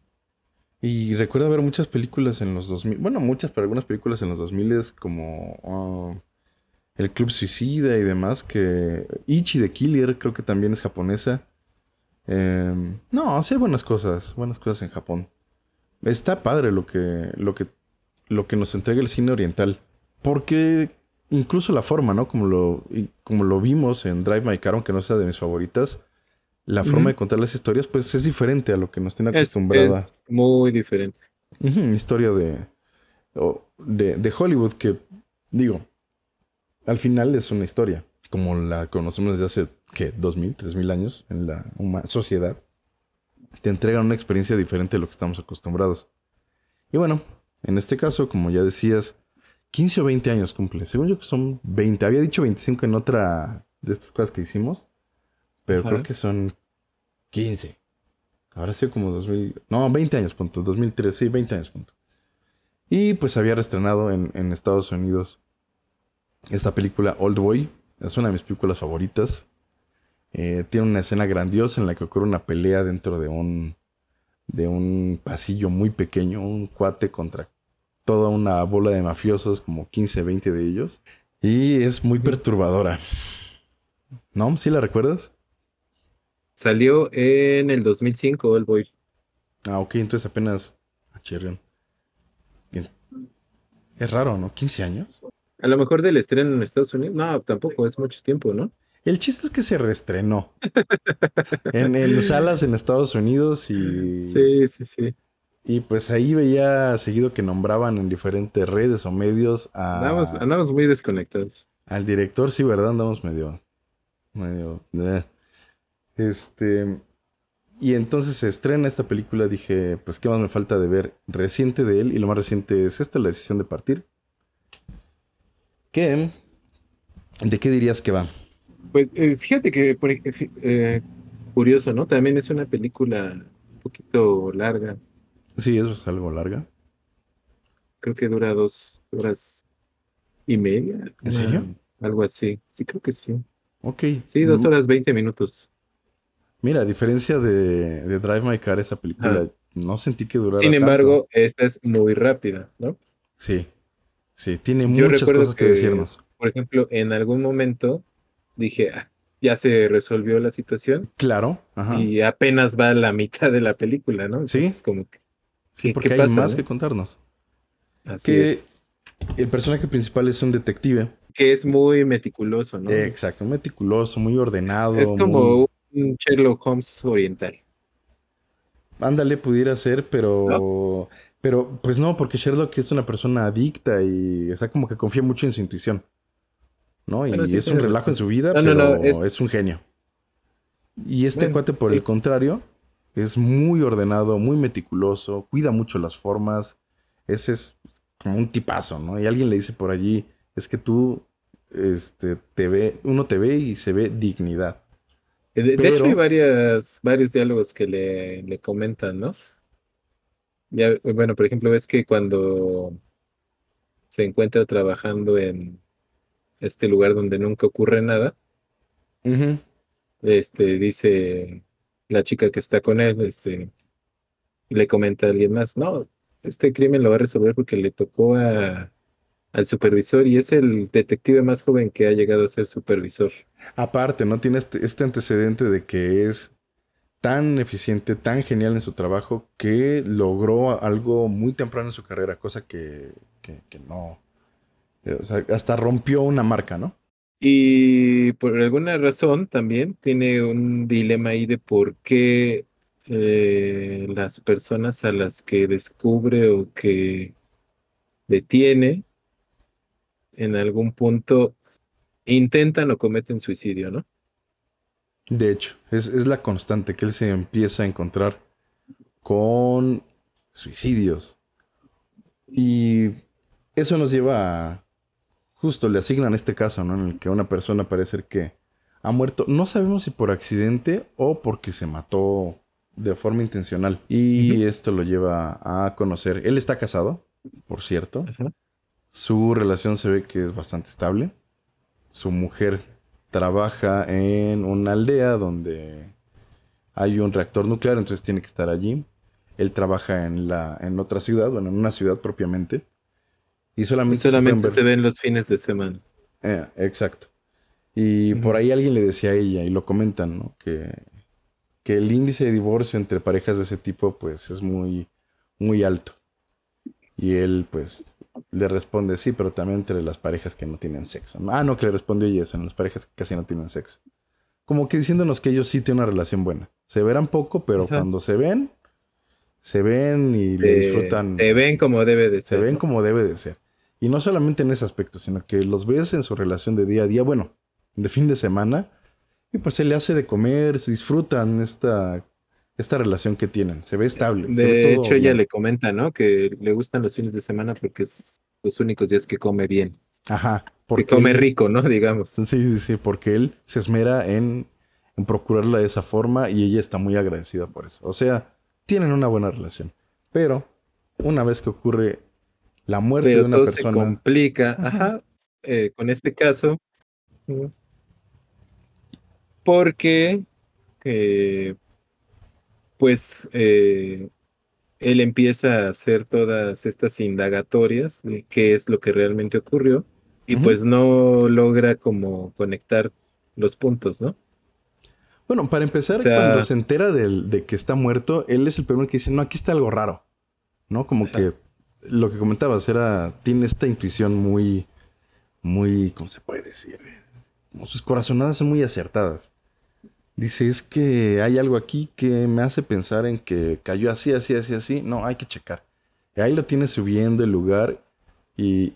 Y recuerdo ver muchas películas en los 2000, bueno, muchas, pero algunas películas en los 2000 como ah, El Club Suicida y demás, que Ichi de Killer creo que también es japonesa. Em, no, sí hay buenas cosas, buenas cosas en Japón. Está padre lo que, lo que lo que nos entrega el cine oriental. Porque incluso la forma, ¿no? Como lo, como lo vimos en Drive My Car, aunque no sea de mis favoritas, la forma de contar las historias, pues es diferente a lo que nos tiene Es, acostumbrada. es muy diferente. Historia de, de Hollywood que, digo, al final es una historia, como la conocemos desde hace, ¿qué? ¿Dos mil, tres mil años en la sociedad. Te entregan una experiencia diferente de lo que estamos acostumbrados. Y bueno, en este caso, como ya decías, 15 o 20 años cumple. Según yo que son 20. Había dicho 25 en otra de estas cosas que hicimos, pero Ajá. creo que son 15. Ahora sí como 2000... No, 20 años, punto. 2003, sí, 20 años, punto. Y pues había reestrenado en, en Estados Unidos esta película Old Boy. Es una de mis películas favoritas. Eh, tiene una escena grandiosa en la que ocurre una pelea dentro de un, de un pasillo muy pequeño. Un cuate contra toda una bola de mafiosos, como 15, 20 de ellos. Y es muy perturbadora. ¿No? ¿Sí la recuerdas? Salió en el 2005 el boy. Ah, ok, entonces apenas a Chirrión. Bien. Es raro, ¿no? ¿15 años? A lo mejor del estreno en Estados Unidos. No, tampoco, es mucho tiempo, ¿no? El chiste es que se reestrenó. [LAUGHS] en, en salas en Estados Unidos y. Sí, sí, sí. Y pues ahí veía seguido que nombraban en diferentes redes o medios a. Andamos, andamos muy desconectados. Al director, sí, ¿verdad? Andamos medio. medio. eh. Este. Y entonces se estrena esta película. Dije, pues, ¿qué más me falta de ver reciente de él? Y lo más reciente es esta, La decisión de partir. ¿Qué? ¿De qué dirías que va? Pues eh, fíjate que, por fi- eh, curioso, ¿no? También es una película un poquito larga. Sí, eso es algo larga. Creo que dura dos horas y media. ¿En una- serio? Algo así. Sí, creo que sí. Ok. Sí, dos Mm, horas veinte minutos. Mira, a diferencia de, de Drive My Car, esa película, no sentí que durara Sin tanto. embargo, esta es muy rápida, ¿no? Sí, sí, tiene Yo muchas cosas que, que- decirnos. Por ejemplo, en algún momento dije, "Ah, ya se resolvió la situación Claro, ajá. y apenas va a la mitad de la película, ¿no? Sí. Entonces, como que sí, ¿qué- porque hay pasa, más no? que contarnos. así Que es. el personaje principal es un detective. Que es muy meticuloso, ¿no? Exacto, meticuloso, muy ordenado. Es muy- como un Sherlock Holmes oriental. Ándale, pudiera ser, pero. Pero, pues no, porque Sherlock es una persona adicta y. O sea, como que confía mucho en su intuición. ¿No? Y sí, es un relajo en su vida, no, pero no, es- es... un genio. Y este Bueno, cuate, por sí. el contrario, es muy ordenado, muy meticuloso, cuida mucho las formas. Ese es como un tipazo, ¿no? Y alguien le dice por allí: es que tú. Este, te ve, uno te ve y se ve dignidad. De, hecho, hay varias, varios diálogos que le, le comentan, ¿no? Ya, bueno, por ejemplo, ves que cuando se encuentra trabajando en este lugar donde nunca ocurre nada, este, dice la chica que está con él, este, le comenta a alguien más, no, este crimen lo va a resolver porque le tocó a, al supervisor y es el detective más joven que ha llegado a ser supervisor. Aparte, ¿no? Tiene este, este antecedente de que es tan eficiente, tan genial en su trabajo, que logró algo muy temprano en su carrera, cosa que, que, que no. eh, O sea, hasta rompió una marca, ¿no? Y por alguna razón también tiene un dilema ahí de por qué eh, las personas a las que descubre o que detiene en algún punto intentan o cometen suicidio, ¿no? De hecho, es, es la constante que él se empieza a encontrar con suicidios. Y eso nos lleva a... Justo le asignan este caso, ¿no? En el que una persona parece ser que ha muerto. No sabemos si por accidente o porque se mató de forma intencional. Y esto lo lleva a conocer. Él está casado, por cierto. Ajá. Su relación se ve que es bastante estable. Su mujer trabaja en una aldea donde hay un reactor nuclear, entonces tiene que estar allí. Él trabaja en la en otra ciudad, bueno, en una ciudad propiamente. Y Y solamente, se ver- se ven los fines de semana. Eh, exacto. Y por ahí alguien le decía a ella, y lo comentan, ¿no? Que, que el índice de divorcio entre parejas de ese tipo, pues, es muy, muy alto. Y él, pues, le responde, sí, pero también entre las parejas que no tienen sexo. Ah, no, que le respondió ella eso, en las parejas que casi no tienen sexo. Como que diciéndonos que ellos sí tienen una relación buena. Se verán poco, pero Ajá. cuando se ven, se ven y Se- disfrutan. se ven como debe de Se ser. ven ¿no? como debe de ser. Y no solamente en ese aspecto, sino que los ves en su relación de día a día, bueno, de fin de semana, y pues se le hace de comer, se disfrutan esta, esta relación que tienen. Se ve estable. ve De hecho, ella bien. le comenta, ¿no? Que le gustan los fines de semana porque es los únicos días que come bien. Ajá. Que come rico, ¿no? Digamos. Sí, sí, sí, porque él se esmera en, en procurarla de esa forma y ella está muy agradecida por eso. O sea, tienen una buena relación. Pero una vez que ocurre la muerte Pero de una todo se persona... complica, Ajá. ajá, eh, con este caso, mm, porque, eh, pues, eh, él empieza a hacer todas estas indagatorias de qué es lo que realmente ocurrió y pues no logra como conectar los puntos, ¿no? Bueno, para empezar, O sea- cuando se entera del- de que está muerto, él es el primero que dice, no, aquí está algo raro. ¿No? Como Ajá. que lo que comentabas era, tiene esta intuición muy, muy, ¿cómo se puede decir? Como sus corazonadas son muy acertadas. Dice, es que hay algo aquí que me hace pensar en que cayó así, así, así, así. No, hay que checar. Y ahí lo tiene subiendo el lugar y,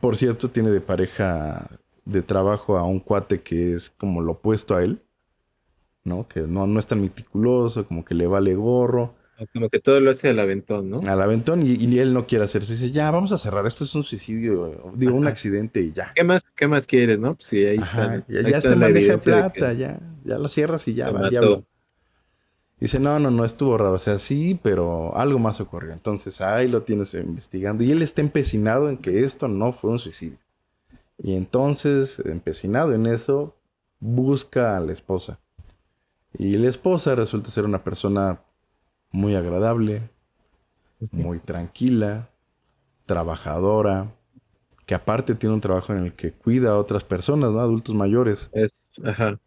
por cierto, tiene de pareja de trabajo a un cuate que es como lo opuesto a él. ¿no? Que no, no es tan meticuloso, como que le vale gorro Como que todo lo hace al aventón, ¿no? al aventón y, y él no quiere hacer eso. Dice, ya, vamos a cerrar, esto es un suicidio, digo, un accidente y ya. ¿Qué más, qué más quieres, no? Pues sí, ahí Ajá, está. ya, ahí ya está en bandeja de plata, que ya, ya lo cierras y ya va diablo. Dice, no, no, no, estuvo raro. O sea, sí, pero algo más ocurrió. Entonces, ahí lo tienes investigando. Y él está empecinado en que esto no fue un suicidio. Y entonces, empecinado en eso, busca a la esposa. Y la esposa resulta ser una persona muy agradable, muy tranquila, trabajadora, que aparte tiene un trabajo en el que cuida a otras personas, ¿no? Adultos mayores. Es, ajá.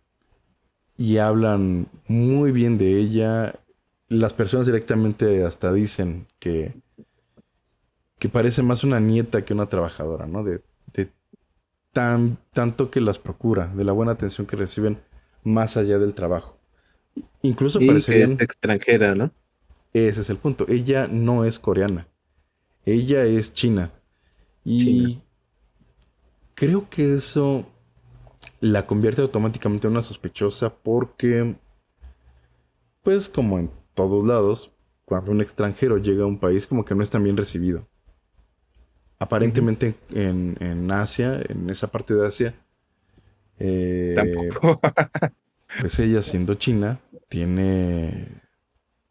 Y hablan muy bien de ella. Las personas directamente hasta dicen que, que parece más una nieta que una trabajadora, ¿no? De, de tan, tanto que las procura, de la buena atención que reciben más allá del trabajo. Incluso Y que es extranjera, ¿no? Ese es el punto. Ella no es coreana. Ella es china. Y China. creo que eso la convierte automáticamente en una sospechosa porque, pues como en todos lados, cuando un extranjero llega a un país como que no es tan bien recibido. Aparentemente en, en Asia, en esa parte de Asia, eh, Tampoco. [LAUGHS] pues ella siendo china, tiene,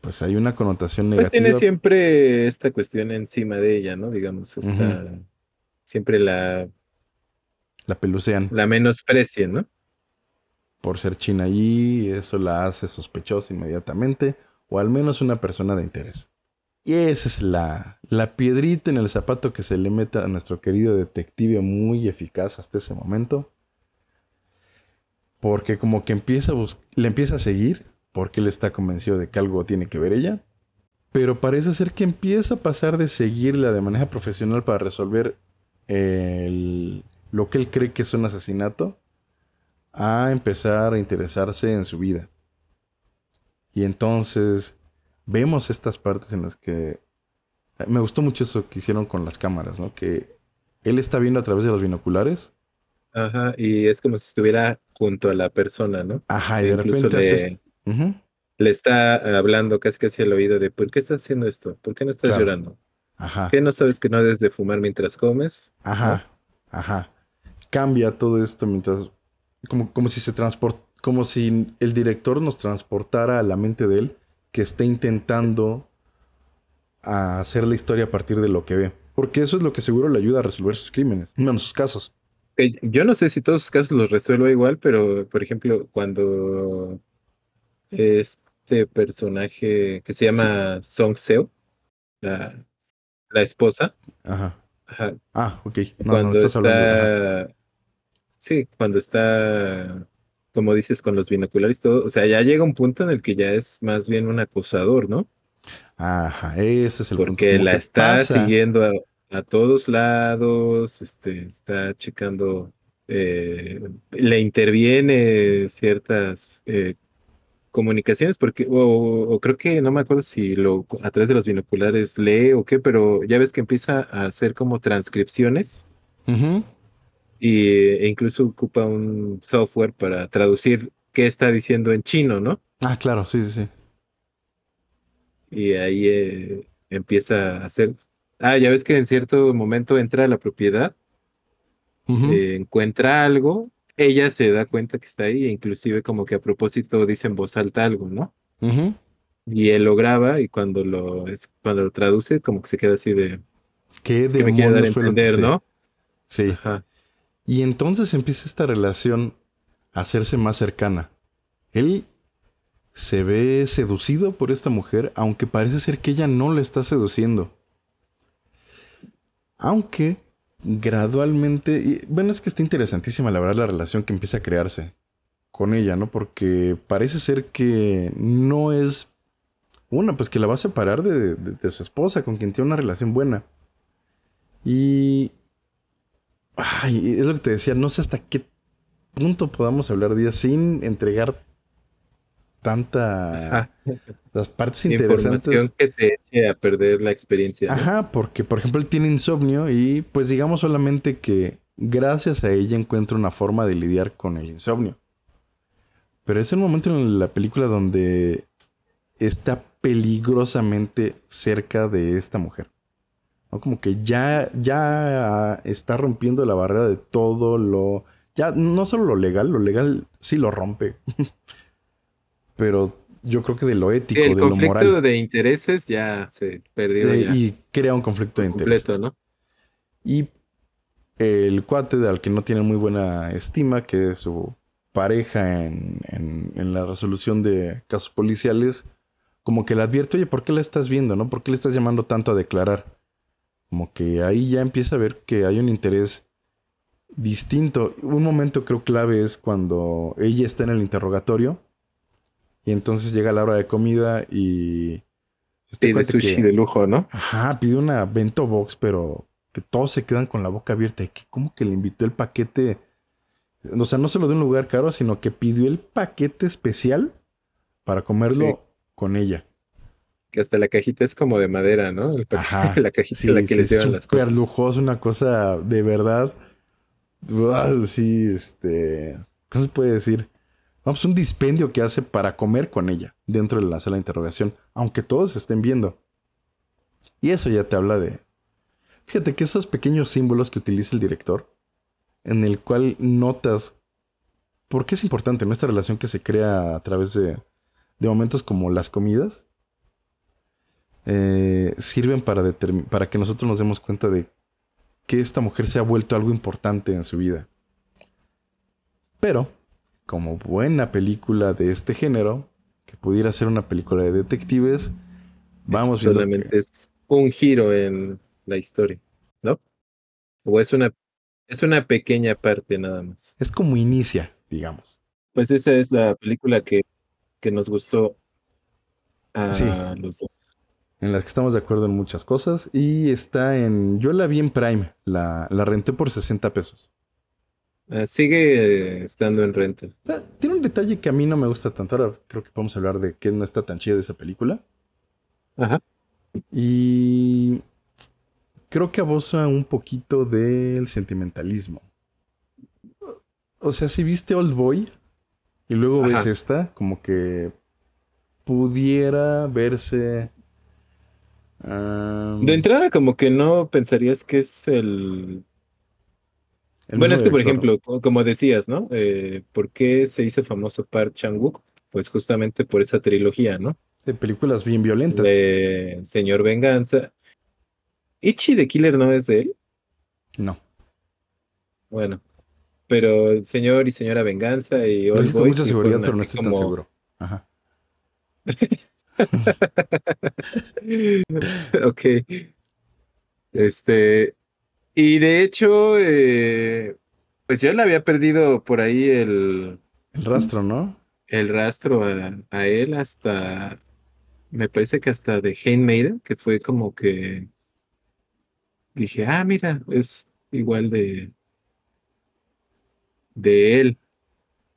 pues hay una connotación Pues negativa. tiene siempre esta cuestión encima de ella, ¿no? Digamos, esta, siempre la, La pelucean la menosprecian, ¿no? por ser china y eso la hace sospechosa inmediatamente, o al menos una persona de interés. Y esa es la, la piedrita en el zapato que se le mete a nuestro querido detective muy eficaz hasta ese momento. Porque como que empieza a le empieza a seguir, porque él está convencido de que algo tiene que ver ella. Pero parece ser que empieza a pasar de seguirla de manera profesional para resolver el- lo que él cree que es un asesinato a empezar a interesarse en su vida. Y entonces vemos estas partes en las que me gustó mucho eso que hicieron con las cámaras, ¿no? Que él está viendo a través de los binoculares. Ajá, y es como si estuviera junto a la persona, ¿no? Ajá, y E de incluso repente le, haces- le está hablando casi casi al oído de ¿por qué estás haciendo esto? ¿Por qué no estás Claro. llorando? Ajá. ¿Qué no sabes que no debes de fumar mientras comes? Ajá, ajá. Cambia todo esto mientras. Como, como si se transport, Como si el director nos transportara a la mente de él que está intentando a hacer la historia a partir de lo que ve. Porque eso es lo que seguro le ayuda a resolver sus crímenes. Bueno, sus casos. Yo no sé si todos sus casos los resuelvo igual, pero por ejemplo, cuando este personaje que se llama Song Seo, la, la esposa, Ajá. ajá, Ah, ok. No, no, cuando estás hablando. Sí, cuando está, como dices, con los binoculares y todo, o sea, ya llega un punto en el que ya es más bien un acosador, ¿no? Ajá, ese es el punto. Porque la está pasa- siguiendo a, a todos lados, este, está checando, eh, le interviene ciertas eh, comunicaciones, porque, o, o creo que no me acuerdo si lo a través de los binoculares lee o qué, pero ya ves que empieza a hacer como transcripciones Ujú. Y, e incluso ocupa un software para traducir qué está diciendo en chino, ¿no? Ah, claro, sí, sí, sí. Y ahí eh, empieza a hacer. Ah, ya ves que en cierto momento entra a la propiedad, eh, encuentra algo, ella se da cuenta que está ahí, e inclusive como que a propósito dice en voz alta algo, ¿no? Y él lo graba y cuando lo, es, cuando lo traduce, como que se queda así de, ¿Qué es que me quiere dar a entender, sí, ¿no? Sí. Ajá. Y entonces empieza esta relación a hacerse más cercana. Él se ve seducido por esta mujer, aunque parece ser que ella no le está seduciendo. Aunque gradualmente, y, bueno, es que está interesantísima la verdad la relación que empieza a crearse con ella, ¿no? Porque parece ser que no es una, pues que la va a separar de, su esposa, con quien tiene una relación buena. Y... Ay, es lo que te decía, no sé hasta qué punto podamos hablar de ella sin entregar tanta... Las partes interesantes. que te eche a perder la experiencia. Ajá, porque por ejemplo él tiene insomnio y pues digamos solamente que gracias a ella encuentra una forma de lidiar con el insomnio. Pero es el momento en la película donde está peligrosamente cerca de esta mujer. ¿No? Como que ya, ya está rompiendo la barrera de todo lo... Ya no solo lo legal, lo legal sí lo rompe. [LAUGHS] Pero yo creo que de lo ético, de lo moral. El conflicto de intereses ya se perdió. Y crea un conflicto de intereses. ¿no? Y el cuate al que no tiene muy buena estima, que es su pareja en, en, la resolución de casos policiales, como que le advierte, oye, ¿por qué la estás viendo? ¿No? ¿Por qué le estás llamando tanto a declarar? Como que ahí ya empieza a ver que hay un interés distinto. Un momento creo clave es cuando ella está en el interrogatorio y entonces llega la hora de comida y... Este pide sushi de lujo, ¿no? Ajá, pide una bento box, pero que todos se quedan con la boca abierta. Que como que le invitó el paquete o sea, no se lo dio un lugar caro, sino que pidió el paquete especial para comerlo con ella. Que hasta la cajita es como de madera, ¿no? Ajá. [LAUGHS] la cajita la que les llevan las cosas. Súper lujoso, una cosa de verdad. sí, este. ¿Cómo se puede decir? Vamos, un dispendio que hace para comer con ella dentro de la sala de interrogación, aunque todos estén viendo. Y eso ya te habla de. Fíjate que esos pequeños símbolos que utiliza el director en el cual notas por qué es importante nuestra relación que se crea a través de, momentos como las comidas. Eh, sirven para, para que nosotros nos demos cuenta de que esta mujer se ha vuelto algo importante en su vida. Pero, como buena película de este género, que pudiera ser una película de detectives, vamos Solamente es un giro en la historia, ¿no? O es una es una pequeña parte nada más. Es como inicia, digamos. Pues esa es la película que, que nos gustó a los dos. En las que estamos de acuerdo en muchas cosas. Y está en. Yo la vi en Prime. La, la renté por 60 pesos. Ah, sigue estando en renta. Ah, tiene un detalle que a mí no me gusta tanto. Ahora creo que podemos hablar de que no está tan chida esa película. Ajá. Y creo que abusa un poquito del sentimentalismo. O sea, si viste Old Boy y luego ves esta, como que pudiera verse. De entrada, como que no pensarías que es el. bueno, es que, por ejemplo, como decías, ¿no? Eh, ¿Por qué se hizo famoso Park Chang-wook? Pues justamente por esa trilogía, ¿no? De películas bien violentas. De Señor Venganza. ¿Ichi de Killer no es de él? No. Bueno, pero el señor y señora Venganza y Lo con mucha seguridad, pero no estoy tan seguro. Ajá. [LAUGHS] [LAUGHS] ok. Este. Y de hecho, eh, pues yo le había perdido por ahí el. El rastro, ¿no? El rastro a, a él hasta. Me parece que hasta de Handmaiden, que fue como que dije, ah, mira, es igual de, de él.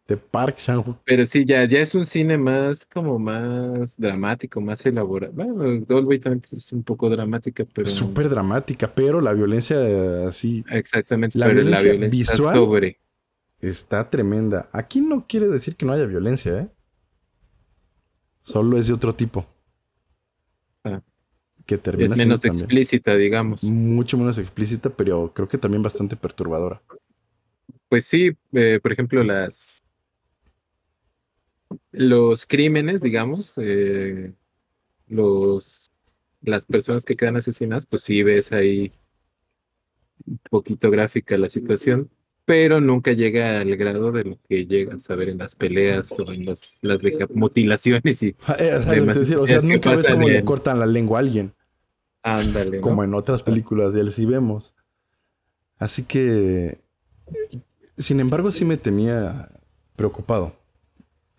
De Park Chan-wook. Pero sí, ya, ya es un cine más, como más dramático, más elaborado. Bueno, Dolby también es un poco dramática, pero. Súper dramática, pero la violencia así. Exactamente, la violencia, visual está tremenda. Aquí no quiere decir que no haya violencia, ¿eh? Solo es de otro tipo. Ah que termina es menos explícita, digamos. Mucho menos explícita, pero creo que también bastante perturbadora. Pues sí, eh, por ejemplo, las los crímenes, digamos, eh, los las personas que quedan asesinadas, pues sí ves ahí un poquito gráfica la situación, pero nunca llega al grado de lo que llegas a ver en las peleas o en las, las mutilaciones y Ah, eh, o sea, decía, o sea, nunca ves cómo le cortan la lengua a alguien, ándale, ¿no? como en otras películas de él sí vemos. Así que, sin embargo, sí me tenía preocupado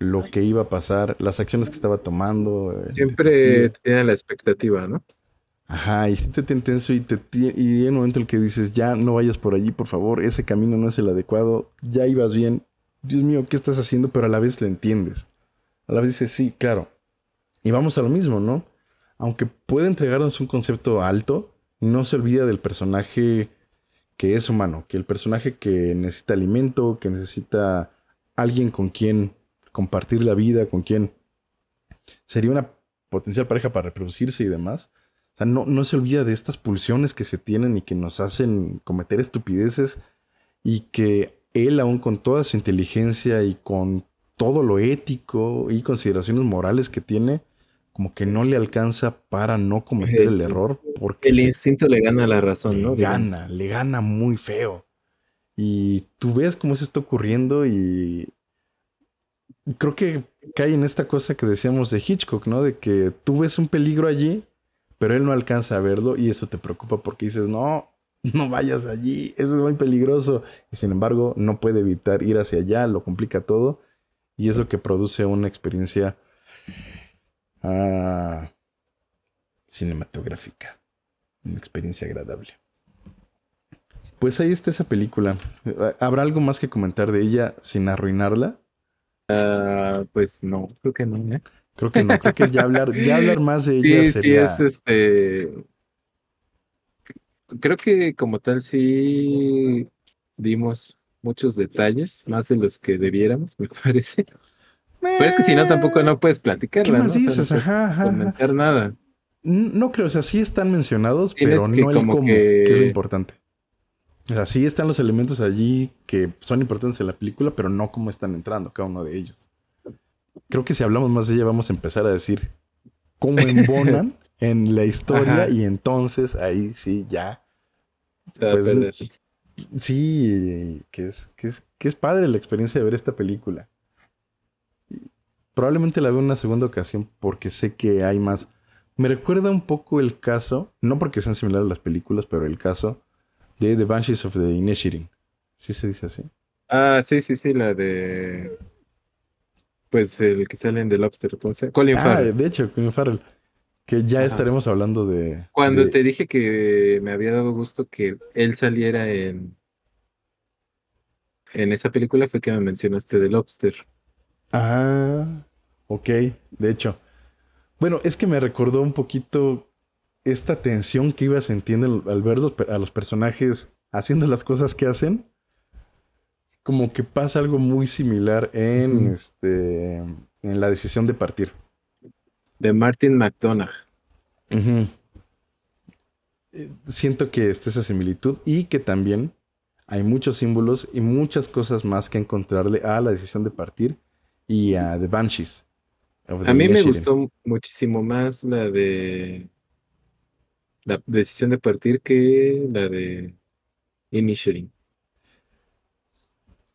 lo que iba a pasar, las acciones que estaba tomando. el Siempre tiene la expectativa, ¿no? Ajá, y sí te tenso y, te, y hay un momento en el que dices, ya no vayas por allí, por favor, ese camino no es el adecuado, ya ibas bien, Dios mío, ¿qué estás haciendo? Pero a la vez lo entiendes. A la vez dices, sí, claro. Y vamos a lo mismo, ¿no? Aunque puede entregarnos un concepto alto, no se olvida del personaje que es humano, que el personaje que necesita alimento, que necesita alguien con quien compartir la vida, con quien sería una potencial pareja para reproducirse y demás. O sea, no, no se olvida de estas pulsiones que se tienen y que nos hacen cometer estupideces y que él, aún con toda su inteligencia y con todo lo ético y consideraciones morales que tiene, como que no le alcanza para no cometer el El- error porque El se- instinto le gana la razón, le gana, le gana muy feo. Y tú ves cómo eso está ocurriendo y creo que cae en esta cosa que decíamos de Hitchcock, ¿no? De que tú ves un peligro allí, pero él no alcanza a verlo y eso te preocupa porque dices, no, no vayas allí, eso es muy peligroso. Y sin embargo, no puede evitar ir hacia allá, lo complica todo y eso que produce una experiencia ah, cinematográfica, una experiencia agradable. Pues ahí está esa película. ¿Habrá algo más que comentar de ella sin arruinarla? Ah, pues no, creo que no, ¿eh? Creo que no, creo que ya hablar, ya hablar [LAUGHS] más de ella Sí, sí, sería. es este. Creo que como tal sí dimos muchos detalles, más de los que debiéramos, me [LAUGHS] parece. Pero es que si no, tampoco no puedes platicarla, ¿Qué ¿no? más O sea, no dices? Ajá, ajá. comentar nada. No creo, o sea, sí están mencionados, Tienes pero no el como cómo, que- que es lo importante. O sea, sí están los elementos allí que son importantes en la película, pero no cómo están entrando cada uno de ellos. Creo que si hablamos más de ella, vamos a empezar a decir cómo [LAUGHS] embonan en la historia Ajá. y entonces ahí sí, ya. Se va a Pues, perder. Sí, que es, que es, que es padre la experiencia de ver esta película. Probablemente la veo una segunda ocasión porque sé que hay más. Me recuerda un poco el caso, no porque sean similares las películas, pero el caso de The Banshees of the Inisherin. ¿Sí se dice así? Ah, sí, sí, sí, la de. Pues el que sale en The Lobster, entonces. Colin Ah, Farrell. de hecho, Colin Farrell. Que ya Ajá. estaremos hablando de. Cuando de- te dije que me había dado gusto que él saliera en. En esa película fue que me mencionaste The Lobster. Ah, ok, de hecho. Bueno, es que me recordó un poquito esta tensión que iba sintiendo al ver los per- a los personajes haciendo las cosas que hacen. Como que pasa algo muy similar en este en la decisión de partir. De Martin McDonagh. Eh, Siento que está esa similitud y que también hay muchos símbolos y muchas cosas más que encontrarle a la decisión de partir y a The Banshees. A mí me gustó muchísimo más la de. La decisión de partir que la de Inisherin.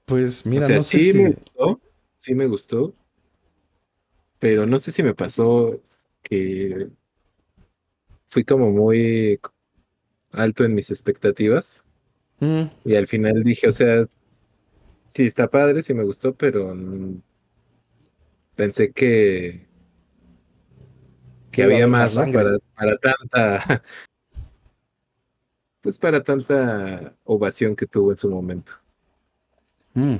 Pues mira, o sea, no sé sí si. me gustó, sí me gustó, pero no sé si me pasó que fui como muy alto en mis expectativas Mm, y al final dije, o sea, sí está padre, sí me gustó, pero mm, pensé que que había más, ¿no? Para, para tanta, [LAUGHS] pues para tanta ovación que tuvo en su momento. mm.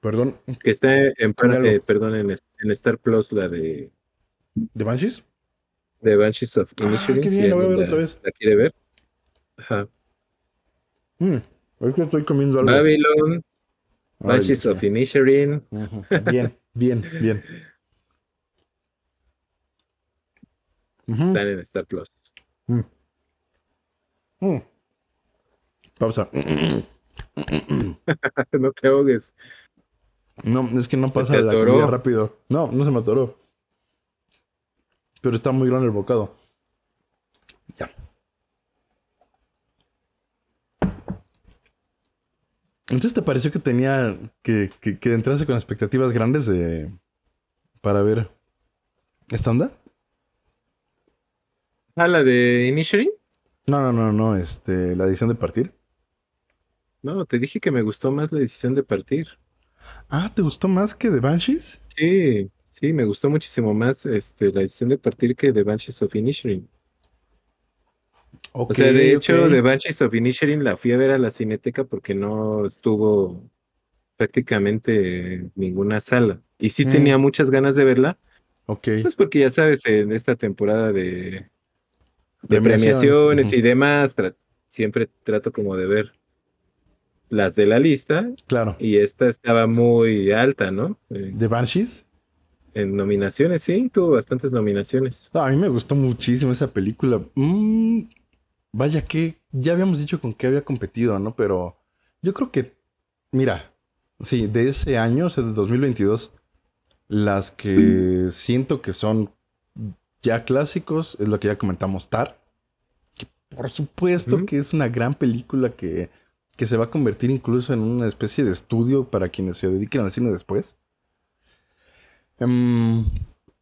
Perdón, Que está en, eh, perdón, en, en Star Plus, la de ¿The Banshees? The Banshees of Ah, qué si bien, la voy a ver alguien otra vez. ¿La quiere ver? Ajá. Mm, Es que estoy comiendo algo. Babylon, Banshees of. Inisherin. Ujú. Bien, bien, [LAUGHS] Están en Star Plus. Mm. Mm. Pausa. [LAUGHS] no te ahogues. No, es que no pasa te la comida rápido. No, no se me atoró. Pero está muy grande el bocado. Ya. Entonces, ¿te pareció que tenía que, que, que entrase con expectativas grandes de, para ver esta onda? Ah, la de Initiating. No, no, no, no, este, la decisión de partir. No, te dije que me gustó más la decisión de partir. Ah, ¿te gustó más que The Banshees? Sí, sí, me gustó muchísimo más este, la decisión de partir que The Banshees of Inisherin. Ok, O sea, de hecho, ok. The Banshees of Inisherin la fui a ver a la cineteca porque no estuvo prácticamente en ninguna sala. Y sí Mm. tenía muchas ganas de verla, Ok. pues porque ya sabes, en esta temporada de, de Premiaciones, y demás, tra- siempre trato como de ver las de la lista Claro. y esta estaba muy alta, ¿no? Eh, ¿The Banshees? en nominaciones, sí, tuvo bastantes nominaciones. No, a mí me gustó muchísimo esa película. Mm, vaya que ya habíamos dicho con qué había competido, ¿no? Pero yo creo que, mira, sí, de ese año, o sea, de 2022, las que siento que son ya clásicos es lo que ya comentamos, Tar. Que por supuesto que es una gran película que, que se va a convertir incluso en una especie de estudio para quienes se dediquen al cine después. Em,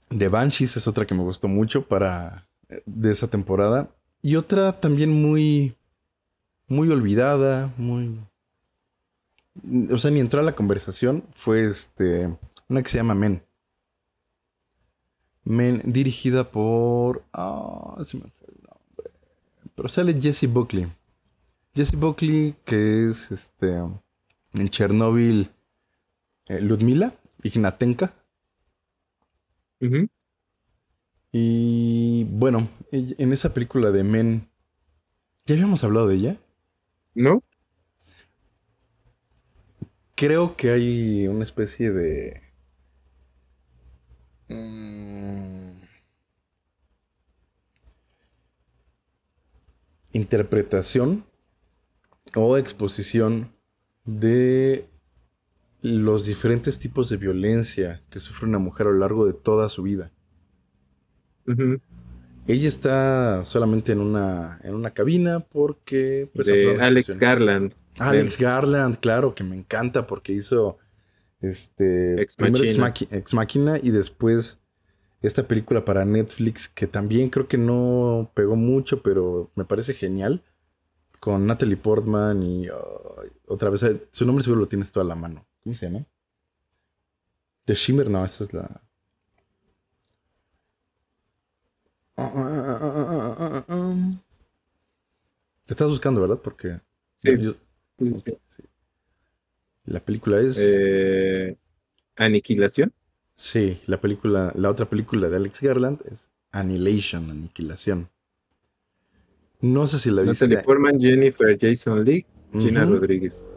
The Banshees es otra que me gustó mucho para eh, de esa temporada. Y otra también muy, muy olvidada, muy... O sea, ni entró a la conversación. Fue este, una que se llama Men. Men, dirigida por... Ah, se me fue el nombre. Pero sale Jesse Buckley. Jesse Buckley, que es este, en Chernobyl, eh, Ludmila, Ignatenka. Y bueno, en esa película de Men, ¿ya habíamos hablado de ella? ¿No? Creo que hay una especie de... mm, interpretación o exposición de los diferentes tipos de violencia que sufre una mujer a lo largo de toda su vida. Ella está solamente en una, en una cabina porque... pues, de Alex. Garland. Alex Garland, claro, que me encanta porque hizo este Ex primero Ex, Machina. Maqui- Ex Machina y después esta película para Netflix que también creo que no pegó mucho, pero me parece genial con Natalie Portman y otra vez su nombre seguro lo tienes toda la mano. ¿Cómo se llama? The Shimmer, no, esa es la. Te estás buscando, ¿verdad? Porque Sí, yo- sí, Ok, sí. sí. La película es. Eh, Aniquilación. Sí, la película. La otra película de Alex Garland es Annihilation, Aniquilación. No sé si la viste. Natalie Portman, Jennifer Jason Leigh, Gina Ujú. Rodríguez.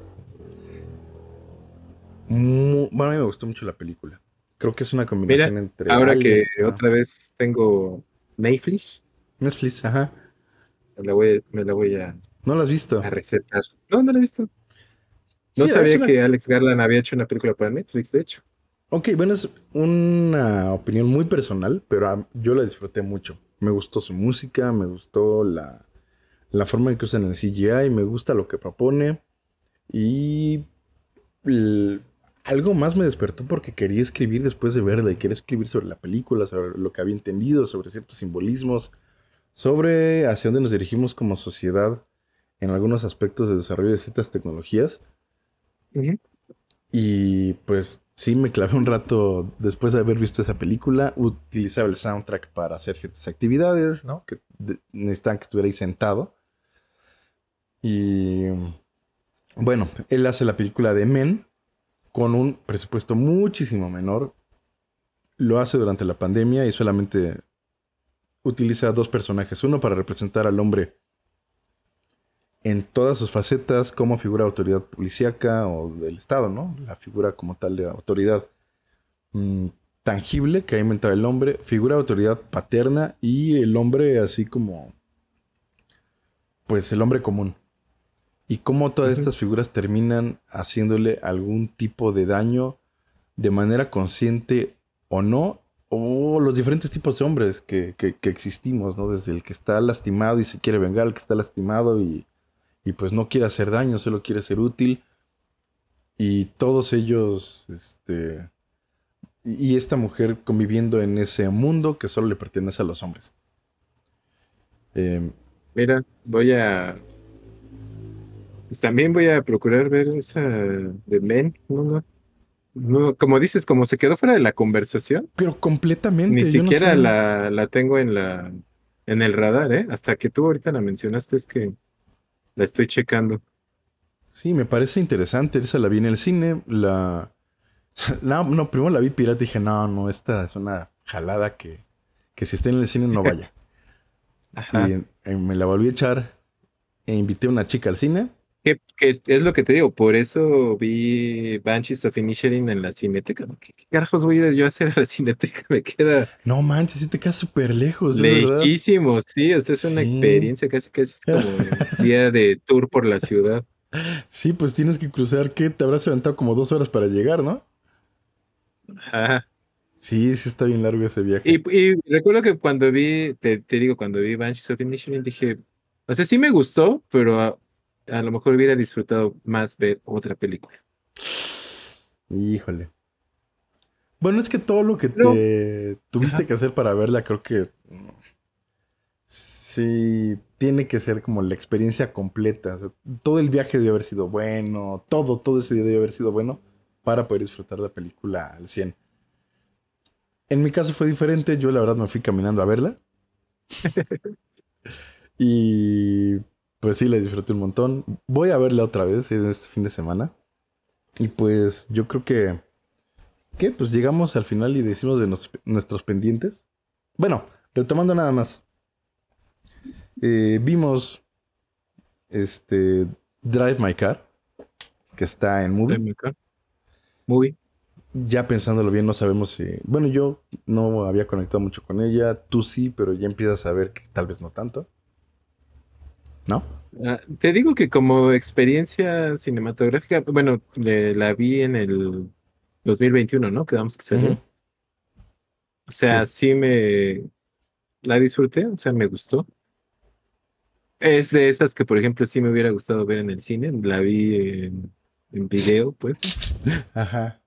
Mu- bueno, a mí me gustó mucho la película. Creo que es una combinación entre. Ahora Alien- que ah, otra vez tengo Netflix, Netflix, ajá. me la voy, me la voy a, No la has visto. a recetar. No, no la he visto. No Mira, sabía una- que Alex Garland había hecho una película para Netflix, de hecho. Ok, bueno, es una opinión muy personal, pero a- yo la disfruté mucho. Me gustó su música, me gustó la, la forma en que usan el CGI, me gusta lo que propone. Y algo más me despertó porque quería escribir después de verla y quería escribir sobre la película, sobre lo que había entendido, sobre ciertos simbolismos, sobre hacia dónde nos dirigimos como sociedad en algunos aspectos de desarrollo de ciertas tecnologías. Y pues sí, me clavé un rato después de haber visto esa película. Utilizaba el soundtrack para hacer ciertas actividades, ¿no? Que necesitaban que estuviera ahí sentado. Y bueno, él hace la película de Men con un presupuesto muchísimo menor. Lo hace durante la pandemia y solamente utiliza dos personajes. Uno para representar al hombre en todas sus facetas como figura de autoridad policíaca o del Estado, ¿no? La figura como tal de autoridad mm, tangible que ha inventado el hombre, figura de autoridad paterna y el hombre así como, pues el hombre común. Y cómo todas estas figuras terminan haciéndole algún tipo de daño de manera consciente o no, o los diferentes tipos de hombres que, que- que existimos, ¿no? Desde el que está lastimado y se quiere vengar, el que está lastimado y, y pues no quiere hacer daño, solo quiere ser útil. y todos ellos, este, y esta mujer conviviendo en ese mundo que solo le pertenece a los hombres. Em, Mira, voy a. Pues también voy a procurar ver esa de Men, ¿no? no como dices, como se quedó fuera de la conversación. Pero completamente. Ni siquiera la, la tengo en la en el radar, ¿eh? Hasta que tú ahorita la mencionaste es que la estoy checando. Sí, me parece interesante. Esa la vi en el cine. La. [LAUGHS] No, no, primero la vi pirata y dije, no, no, esta es una jalada que, que si está en el cine no vaya. [LAUGHS] Y, me la volví a echar e invité a una chica al cine. Que, es lo que te digo, por eso vi Banshees of Inisherin en la cineteca. ¿Qué, carajos voy a ir yo a hacer a la cineteca? [LAUGHS] Me queda. No manches, sí te queda súper lejos. Lejísimo, sí. O sea, es una experiencia casi, casi es como [LAUGHS] día de tour por la ciudad. Sí, pues tienes que cruzar, ¿qué? Te habrás aventado como dos horas para llegar, ¿no? Ajá. Sí, sí está bien largo ese viaje. Y, recuerdo que cuando vi, te, digo, cuando vi Banshees of Inisherin dije, o sea, sí me gustó, pero a, lo mejor hubiera disfrutado más ver otra película. Híjole. Bueno, es que todo lo que te tuviste que hacer para verla, creo que sí tiene que ser como la experiencia completa. todo el viaje debe haber sido bueno, todo, todo ese día debe haber sido bueno para poder disfrutar la película al 100. En mi caso fue diferente. Yo la verdad me fui caminando a verla. [LAUGHS] y pues sí, la disfruté un montón. Voy a verla otra vez este fin de semana. Y pues yo creo que... ¿Qué? Pues llegamos al final y decimos de nuestros pendientes. Bueno, retomando nada más. Eh, vimos este Drive My Car, que está en Movie. Drive My Car. Movie ya pensándolo bien, no sabemos si. Bueno, yo no había conectado mucho con ella, tú sí, pero ya empiezas a ver que tal vez no tanto. ¿No? Ah, te digo que como experiencia cinematográfica, bueno, la vi en el 2021, ¿no? Quedamos que salió. O sea, sí. me. La disfruté, o sea, me gustó. Es de esas que, por ejemplo, sí me hubiera gustado ver en el cine. La vi en, en video, pues. Ajá.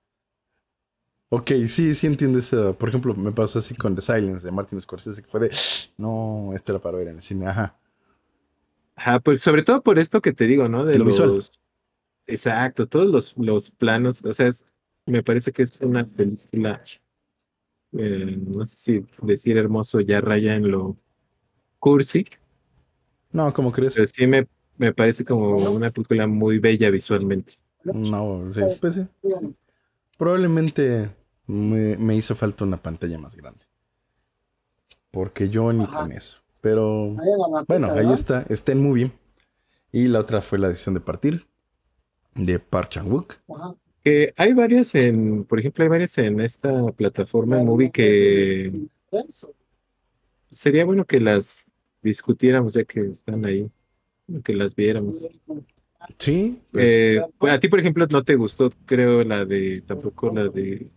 Ok, sí, sí entiendo eso. Por ejemplo, me pasó así con The Silence de Martin Scorsese, que fue de, no, este era para ver en el cine, ajá. Ajá, pues sobre todo por esto que te digo, ¿no? De Lo los... Visual. Exacto, todos los, los planos, o sea, me parece que es una película, eh, no sé si decir hermoso ya raya en lo cursi. No, ¿cómo crees? Pero sí me, me parece como una película muy bella visualmente. No, sí, pues sí. Probablemente me, hizo falta una pantalla más grande. Porque yo ni con eso. Pero bueno, ahí está, está en movie. Y la otra fue la decisión de partir de Park Chan-wook. hay varias en, por ejemplo, hay varias en esta plataforma movie que sería bueno que las discutiéramos ya que están ahí, que las viéramos. Sí. Pues. Eh, a ti, por ejemplo, no te gustó, creo, la de, tampoco la de,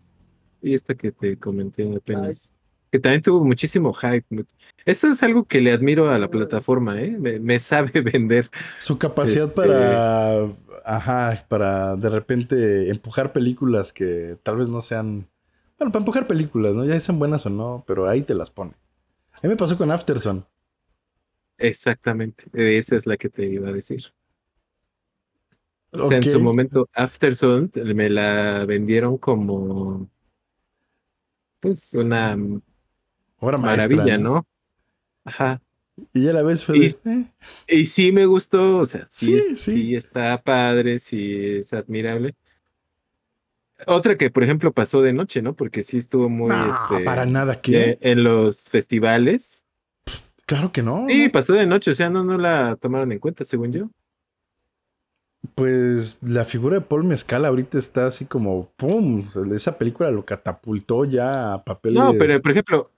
y esta que te comenté apenas, que también tuvo muchísimo hype. Eso es algo que le admiro a la plataforma, ¿eh? Me, sabe [LAUGHS] vender. Su capacidad este para, ajá, para de repente empujar películas que tal vez no sean, bueno, para empujar películas, ¿no? Ya sean buenas o no, pero ahí te las pone. A mí me pasó con Afterson. Exactamente, esa es la que te iba a decir. O sea, en su momento, Aftersun me la vendieron como pues una maravilla, ¿no? Ajá. Y ya la ves y, y, sí me gustó, o sea, sí, sí, está padre, sí es admirable. Otra que, por ejemplo, pasó de noche, ¿no? Porque sí estuvo muy. este, para nada que. En los festivales. Claro que no. Sí, pasó de noche, o sea, no, no la tomaron en cuenta, según yo. Pues la figura de Paul Mezcal ahorita está así como ¡pum! esa película lo catapultó ya a papeles. No, pero por ejemplo,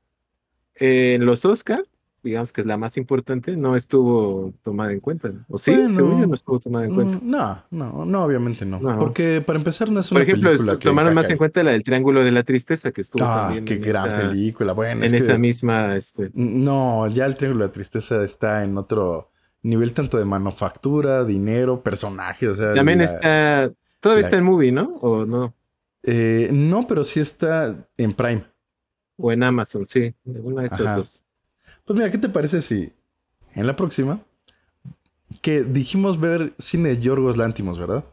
en los Oscar, digamos que es la más importante, no estuvo tomada en cuenta. ¿O sí? Según yo no estuvo tomada en cuenta. Mm, no, no, no, obviamente no. Porque para empezar no es una película. Por ejemplo, tomaron más en cuenta la del Triángulo de la Tristeza, que estuvo ah, qué gran película. Bueno, en esa misma. Este... No, ya el Triángulo de la Tristeza está en otro nivel tanto de manufactura, dinero, personajes, o sea. También está Todavía La- está en movie, ¿no? O no. Eh, no, pero sí está en Prime. O en Amazon, sí. Una de esas Ajá. dos. Pues mira, ¿qué te parece si en la próxima que dijimos ver cine de Yorgos Lántimos, ¿verdad?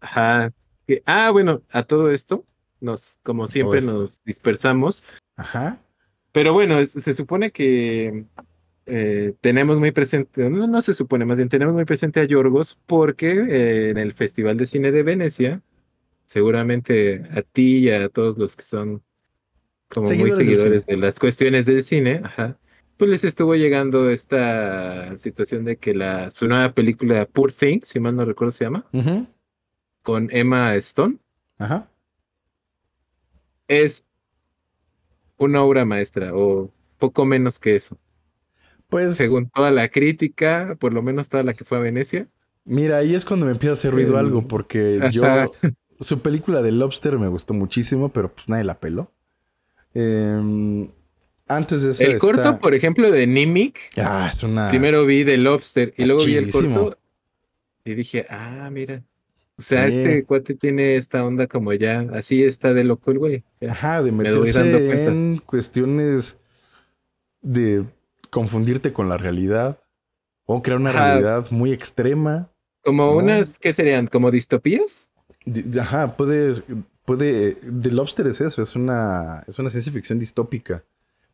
Ajá. Ah, bueno, a todo esto, nos, como siempre, nos dispersamos. Ajá. Pero bueno, es- se supone que eh, tenemos muy presente, no, no se supone, más bien tenemos muy presente a Yorgos porque eh, en el Festival de Cine de Venecia, seguramente a ti y a todos los que son como Seguidores muy seguidores de las cuestiones del cine, ajá, pues les estuvo llegando esta situación de que la, su nueva película Poor Things, si mal no recuerdo se llama, con Emma Stone, Ajá. es una obra maestra o poco menos que eso. Pues Según toda la crítica, por lo menos toda la que fue a Venecia. mira, ahí es cuando me empieza a hacer ruido Eh, algo, porque yo su película de Lobster me gustó muchísimo, pero pues nadie la peló. Em, antes de eso El corto, por ejemplo, de Nimic, Ah, es una. primero vi The Lobster y luego vi el corto y dije, ah, mira. O sea, Sí. este cuate tiene esta onda como ya, así está de loco el güey. Ajá, de Me doy dando meterse cuenta. en cuestiones de confundirte con la realidad o crear una Ajá. realidad muy extrema. Como No. unas, ¿qué serían? ¿Como distopías? Di- Ajá, puede, puede, The Lobster es eso, es una, es una ciencia ficción distópica,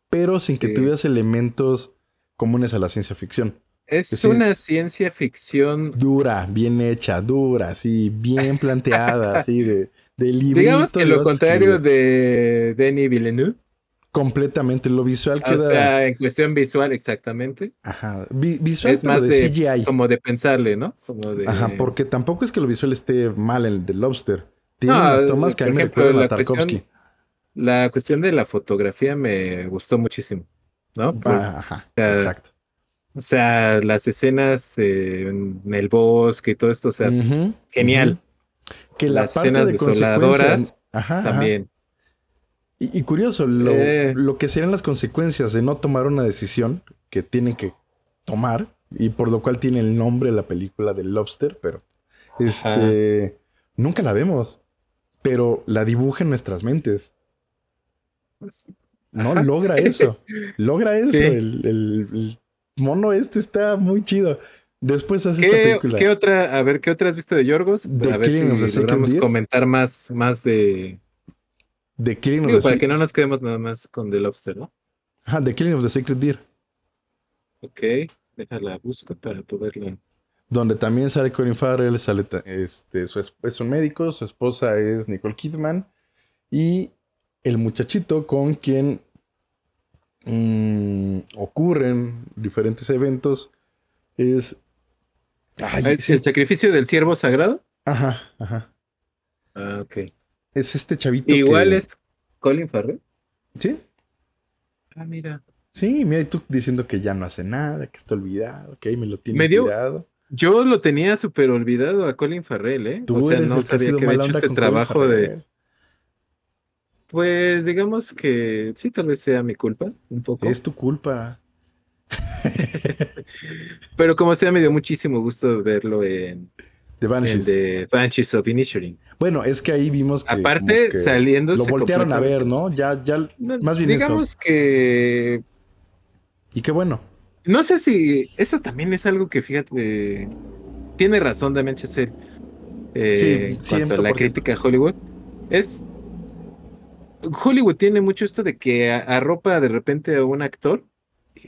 pero sin que Sí. tuvieras elementos comunes a la ciencia ficción. Es una ciencia ficción. Dura, bien hecha, dura, así, bien planteada, así de, de librito. Digamos que lo contrario de Denis Villeneuve. Completamente, lo visual O queda... sea, en cuestión visual, exactamente. Ajá, vi- visual Es más de, de, CGI. como de pensarle, ¿no? Como de... Ajá, porque tampoco es que lo visual esté mal en el de Lobster. Tiene No, unas tomas que a mí me recuerdan a la cuestión- Tarkovsky. La cuestión de la fotografía me gustó muchísimo, ¿no? Ah, ajá, sea, exacto. O sea, las escenas eh, en el bosque y todo esto, o sea, genial. Que la Las parte escenas de desoladoras Ajá, ajá. también. Y, y curioso, lo, Eh. lo que serían las consecuencias de no tomar una decisión que tienen que tomar, y por lo cual tiene el nombre de la película de Lobster, pero este nunca la vemos, pero la dibuja en nuestras mentes. Pues, No Ajá, logra sí. eso. Logra eso. Sí. El, el- el mono este está muy chido. Después hace esta ¿Qué, película. qué otra, a ver, qué otra has visto de Yorgos? The a ver Killing of the si Sacred logramos Deer. comentar más, más de... The Killing of the para que no nos quedemos nada más con The Lobster, ¿no? Ajá, The Killing of the Sacred Deer. Ok, déjala busco para poderla... Donde también sale Colin Farrell, sale este, su es, un médico, su esposa es Nicole Kidman y el muchachito con quien mm, ocurren diferentes eventos es... Ay, ¿Es. ¿El sacrificio del siervo sagrado? Ajá, ajá. Ah, ok. Es este chavito Igual que- es Colin Farrell. Sí, Ah, mira. sí, mira, y tú diciendo que ya no hace nada, que está olvidado, que ahí me lo tiene Me dio- tirado. Yo lo tenía súper olvidado a Colin Farrell, ¿eh? Tú o sea, no que sabía que había hecho este trabajo de... Pues digamos que sí, tal vez sea mi culpa, un poco. Es tu culpa. [LAUGHS] Pero como sea, me dio muchísimo gusto verlo en, The en Vanishes. The Banshees of Inisherin. Bueno, es que ahí vimos que. Aparte, que saliéndose Lo voltearon a ver, ¿no? Ya, ya. No, más bien eso. digamos que Y qué bueno. No sé si eso también es algo que fíjate tiene razón Damien Chazelle eh, Sí, en cuanto a la 100%. crítica a Hollywood es Hollywood tiene mucho esto de que arropa de repente a un actor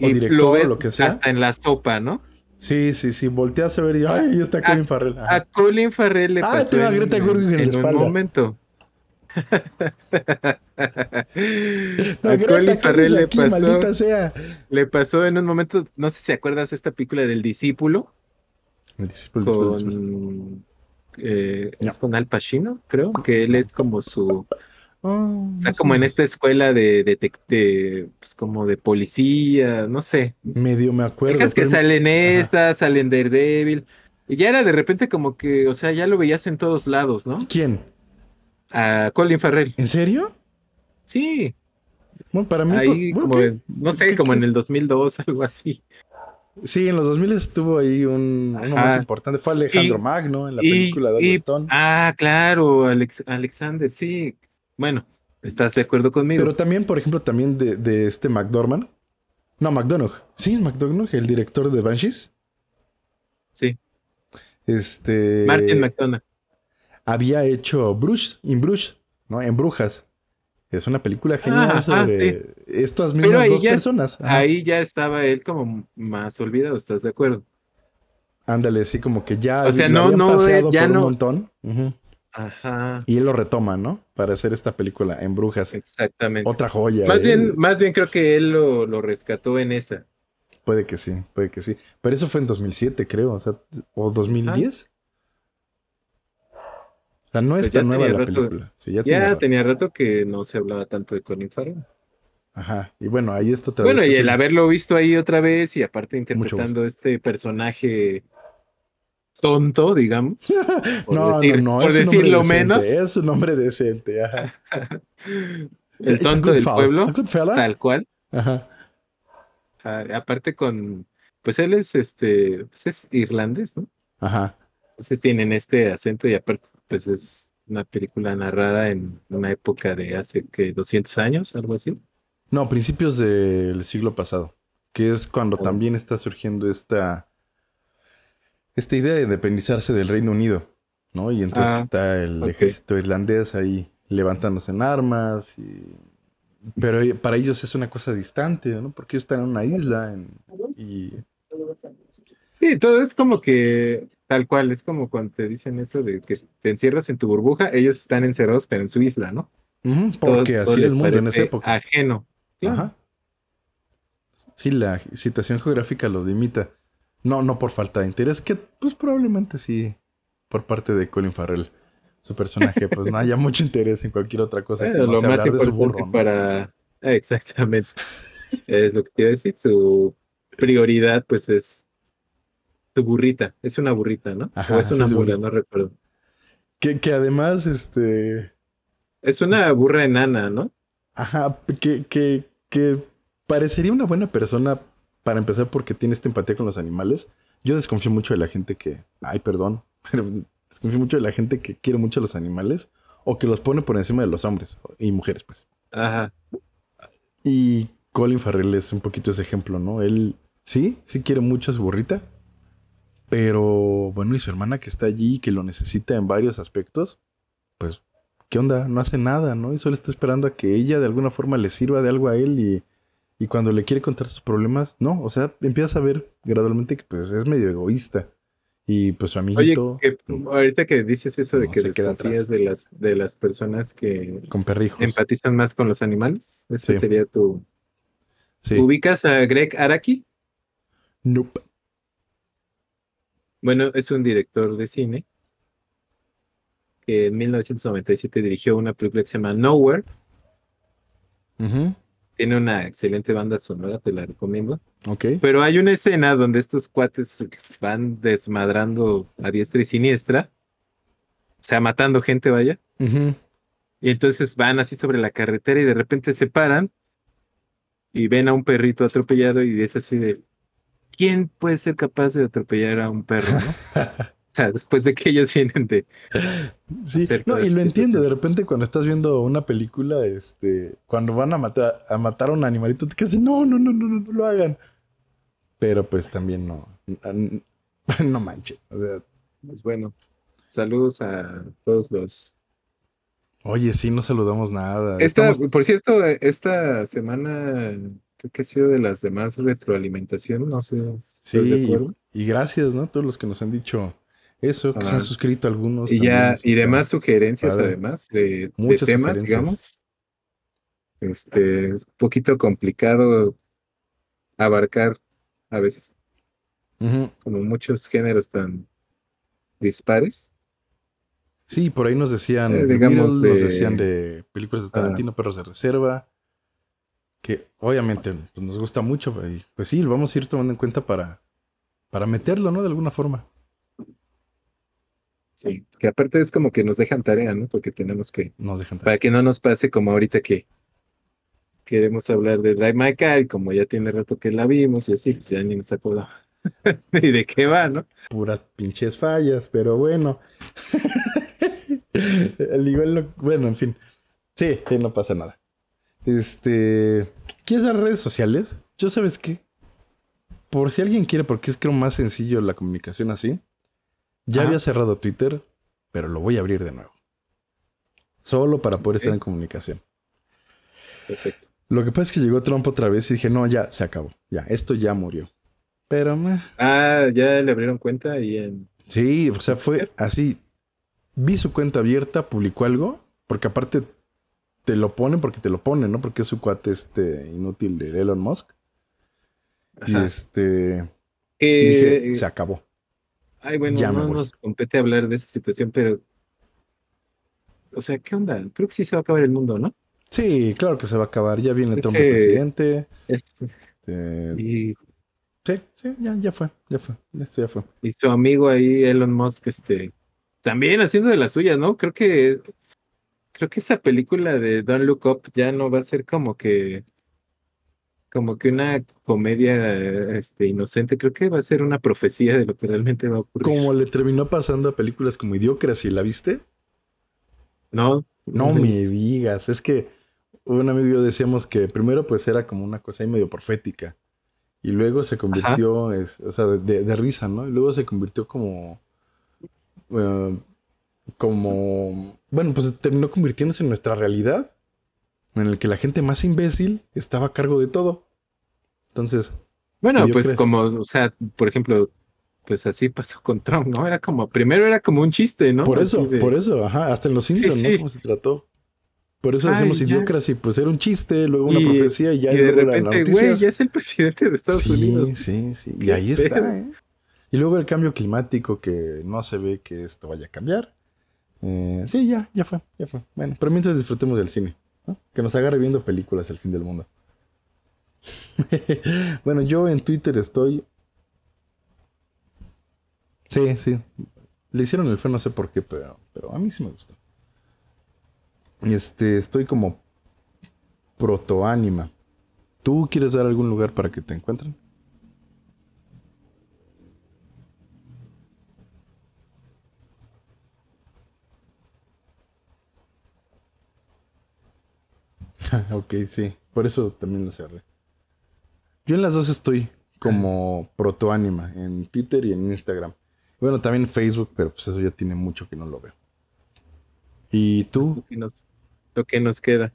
O y director, lo ves lo que sea. hasta en la sopa, ¿no? Sí, sí, sí. Volteas a ver y. ¡Ay, ahí está Colin Farrell! A Colin Farrell le Ah, pasó a en, Greta en la en un momento. A Colin ¿qué Farrell le aquí, pasó, sea. le pasó en un momento, no sé si acuerdas esta película del discípulo El discípulo, el discípulo, el discípulo. con eh, No. es con Al Pacino, creo, que él es como su Oh, está como en esta escuela de, de, de, pues como de policía, no sé. Medio me acuerdo. Es que pero- salen estas, salen Daredevil. Y ya era de repente como que, o sea, ya lo veías en todos lados, ¿no? ¿Quién? A Colin Farrell. ¿En serio? Sí, Bueno, para mí. ahí como, no ¿qué- sé, qué como en el crees? 2002, algo así. Sí, en los 2000 estuvo ahí un, un momento importante. Fue Alejandro Y- Magno en la y- película de y- Stone. Ah, claro, Alex, Alexander, sí. Bueno, ¿estás de acuerdo conmigo? Pero también, por ejemplo, también de, de este McDormand. No, McDonough. Sí, es McDonough, el director de Banshees. sí, Este. Martin McDonough. Había hecho Bruce, In Bruges, ¿no? En Brujas. Es una película genial ajá, sobre estas Pero mismas dos ya- personas. Ajá. Ahí ya estaba él como más olvidado, ¿estás de acuerdo? Ándale, así como que ya O sea, lo no- habían no, paseado ya por no- un montón. Ajá, Y él lo retoma, ¿no? Para hacer esta película en Brujas. exactamente. Otra joya. Más ¿eh? bien, más bien creo que él lo, lo rescató en esa. Puede que sí, puede que sí. Pero eso fue en 2007, creo. O sea, o 2010. O sea, no es Pues tan nueva la rato. película. Sí, ya Ya, tiene rato. tenía rato que no se hablaba tanto de Colin Farrell. Ajá. Y bueno, ahí esto otra Bueno, vez y el un- haberlo visto ahí otra vez y aparte interpretando este personaje tonto, digamos. [LAUGHS] por no, decir- no, no, por decirlo decente, menos. Es un hombre decente, ajá. El tonto del fella, pueblo, tal cual. Ajá. Ah, aparte con, pues él es este, pues es irlandés, ¿no? Ajá. Entonces tienen este acento y aparte, pues es una película narrada en una época de hace que 200 años, algo así. No, principios del siglo pasado, que es cuando Oh. también está surgiendo esta, esta idea de independizarse del Reino Unido, ¿no? Y entonces Ah, está el ejército irlandés ahí levantándose en armas, y- pero e- para ellos es una cosa distante, ¿no? Porque ellos están en una isla en- y... Sí, todo es como que tal cual, es como cuando te dicen eso de que te encierras en tu burbuja, ellos están encerrados pero en su isla, ¿no? Porque todo así les el mundo en esa época. Ajeno. Claro. Ajá. Sí, la situación geográfica los limita. No, no por falta de interés, que pues probablemente sí por parte de Colin Farrell. Su personaje, pues no haya mucho interés en cualquier otra cosa que no lo sea más hablar de su burro. ¿no? para... Ah, Exactamente. es lo que quiero decir. Su prioridad, pues, es su burrita. Es una burrita, ¿no? Ajá, o es una es burrita. no recuerdo. Que, que además, este. Es una burra enana, ¿no? Ajá, que, que, que parecería una buena persona para empezar porque tiene esta empatía con los animales. Yo desconfío mucho de la gente que. Ay, perdón. [LAUGHS] Pero desconfío mucho de la gente que quiere mucho a los animales o que los pone por encima de los hombres y mujeres, pues. Ajá. Y Colin Farrell es un poquito ese ejemplo, ¿no? Él sí, sí quiere mucho a su burrita. Pero bueno, y su hermana que está allí, que lo necesita en varios aspectos, pues, ¿qué onda? No hace nada, ¿no? Y solo está esperando a que ella de alguna forma le sirva de algo a él y, y cuando le quiere contar sus problemas, no, o sea, empiezas a ver gradualmente que pues es medio egoísta. Y pues su Oye, amiguito que, ahorita que dices eso de no que desconfías de las, de las personas que con perrijos. empatizan más con los animales, ese Sí. sería tu... Sí. ¿Ubicas a Greg Araki? Nope. Bueno, es un director de cine que en 1997 dirigió una película que se llama Nowhere. Tiene una excelente banda sonora, te la recomiendo. Ok. Pero hay una escena donde estos cuates van desmadrando a diestra y siniestra, o sea, matando gente, vaya. Y entonces van así sobre la carretera y de repente se paran y ven a un perrito atropellado y es así de, ¿quién puede ser capaz de atropellar a un perro? no? [LAUGHS] O sea, después de que ellos vienen de... Sí, no, y lo entiendo. De repente, cuando estás viendo una película, este, cuando van a matar a matar a un animalito, te quedas no, no, no, no, no, no lo hagan. Pero pues también no, [LAUGHS] no manches. O sea, Pues bueno, saludos a todos los... oye, sí, no saludamos nada. Esta, Estamos- por cierto, esta semana que ha sido de las demás retroalimentación, no sé si estás de sí, acuerdo. y, gracias, ¿no? Todos los que nos han dicho eso, que se han Ah. suscrito algunos. Y ya, y demás sugerencias padre. además de, de temas, digamos. Este, es un poquito complicado abarcar a veces como muchos géneros tan dispares. Sí, por ahí nos decían, Eh, digamos Beatles, nos de- decían de películas de Ah. Tarantino, Perros de Reserva, que obviamente pues, nos gusta mucho, y pues sí, lo vamos a ir tomando en cuenta para, para meterlo, ¿no? De alguna forma. Sí, que aparte es como que nos dejan tarea, ¿no? Porque tenemos que, Nos dejan para que no nos pase como ahorita que queremos hablar de Drive My Car y como ya tiene rato que la vimos y así, pues ya ni nos acordaba. [LAUGHS] ¿Y de qué va, no? Puras pinches fallas, pero bueno. [LAUGHS] Al igual, lo- bueno, en fin. Sí, sí, no pasa nada. Este. ¿Quieres dar redes sociales? Yo sabes qué. Por si alguien quiere, porque es creo más sencillo la comunicación así. Ya Ajá. había cerrado Twitter, pero lo voy a abrir de nuevo. Solo para poder estar en comunicación. Perfecto. Lo que pasa es que llegó Trump otra vez y dije, no, ya, se acabó. Ya, esto ya murió. Pero, meh, Ah, ya le abrieron cuenta ahí en. sí, o sea, fue así. Vi su cuenta abierta, publicó algo, porque aparte te lo ponen porque te lo ponen, ¿no? Porque es su cuate este inútil de Elon Musk. Y este. Que- Y dije, se acabó. Ay, bueno, ya no nos compete hablar de esa situación, pero. O sea, ¿qué onda? Creo que sí se va a acabar el mundo, ¿no? Sí, claro que se va a acabar. Ya viene Trump de presidente. Es- este, y, sí, sí, ya, ya fue, ya fue. Esto ya fue. y su amigo ahí, Elon Musk, este. También haciendo de las suyas, ¿no? Creo que. Creo que esa película de Don't Look Up ya no va a ser como que. Como que una comedia este, inocente. Creo que va a ser una profecía de lo que realmente va a ocurrir. Como le terminó pasando a películas como Idiocracy, ¿la viste? No, No me digas, es que un amigo y yo decíamos que primero pues era como una cosa ahí medio profética y luego se convirtió, es- o sea, de, de risa, ¿no? Y luego se convirtió como, eh, como, bueno, pues terminó convirtiéndose en nuestra realidad, en el que la gente más imbécil estaba a cargo de todo. Entonces, Bueno, pues como, o sea, por ejemplo, pues así pasó con Trump, ¿no? Era como, primero era como un chiste, ¿no? por eso, de- por eso, ajá, hasta en Los Simpsons, ¿no? sí. ¿Cómo se trató? Por eso Ay, ya. Idiocracy, pues era un chiste, luego una Y- profecía y ya y de repente, güey, ya es el presidente de Estados sí, Unidos. Sí, sí. Y ¿Qué ahí está, ¿eh? Y luego el cambio climático que no se ve que esto vaya a cambiar. Eh, sí, ya, ya fue, ya fue. Bueno, pero mientras disfrutemos del cine. Que nos agarre viendo películas el fin del mundo. [LAUGHS] bueno, yo en Twitter estoy. Sí, sí. Le hicieron el feo, no sé por qué, pero, pero a mí sí me gustó. Este, estoy como protoánima. ¿Tú quieres dar algún lugar para que te encuentren? [LAUGHS] ok, sí. Por eso también lo cerré. Yo en las dos estoy como protoánima, en Twitter y en Instagram. Bueno, también Facebook, pero pues eso ya tiene mucho que no lo veo. ¿Y tú? Lo que nos, lo que nos queda.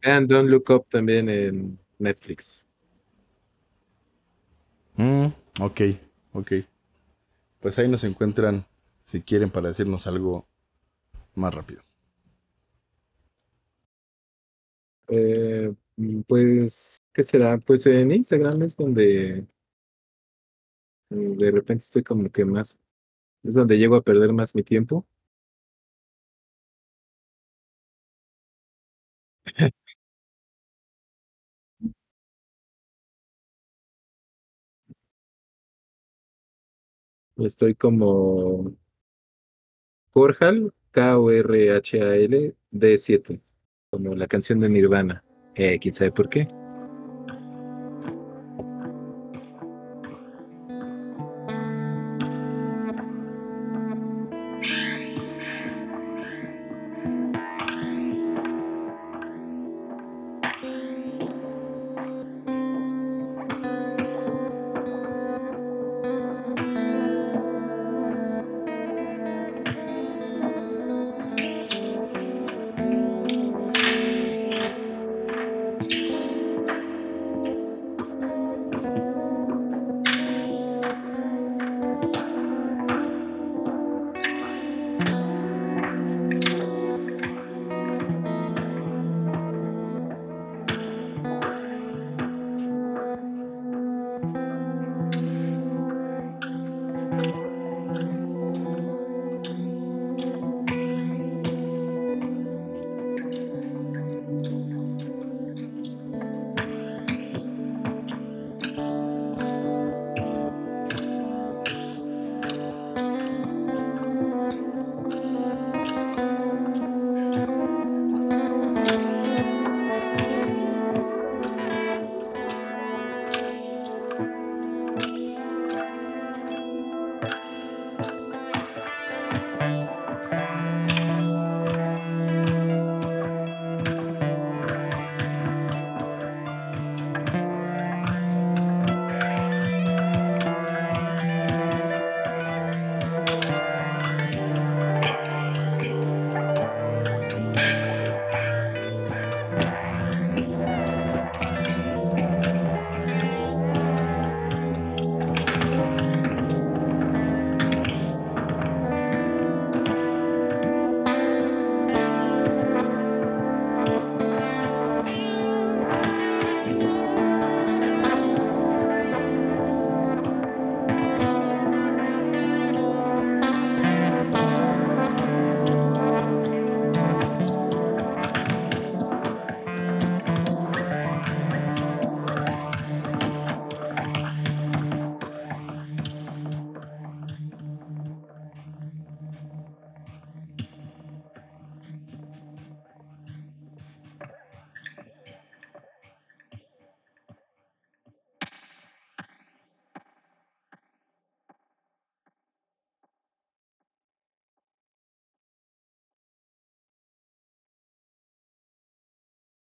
Vean Don't Look Up también en Netflix. Mm, ok, ok. Pues ahí nos encuentran si quieren para decirnos algo más rápido. Eh, pues, ¿qué será? Pues en Instagram es donde mm, de repente estoy como que más, es donde llego a perder más mi tiempo. [LAUGHS] Estoy como Korhal, K-O-R-H-A-L, D7, como la canción de Nirvana. Eh, ¿Quién sabe por qué?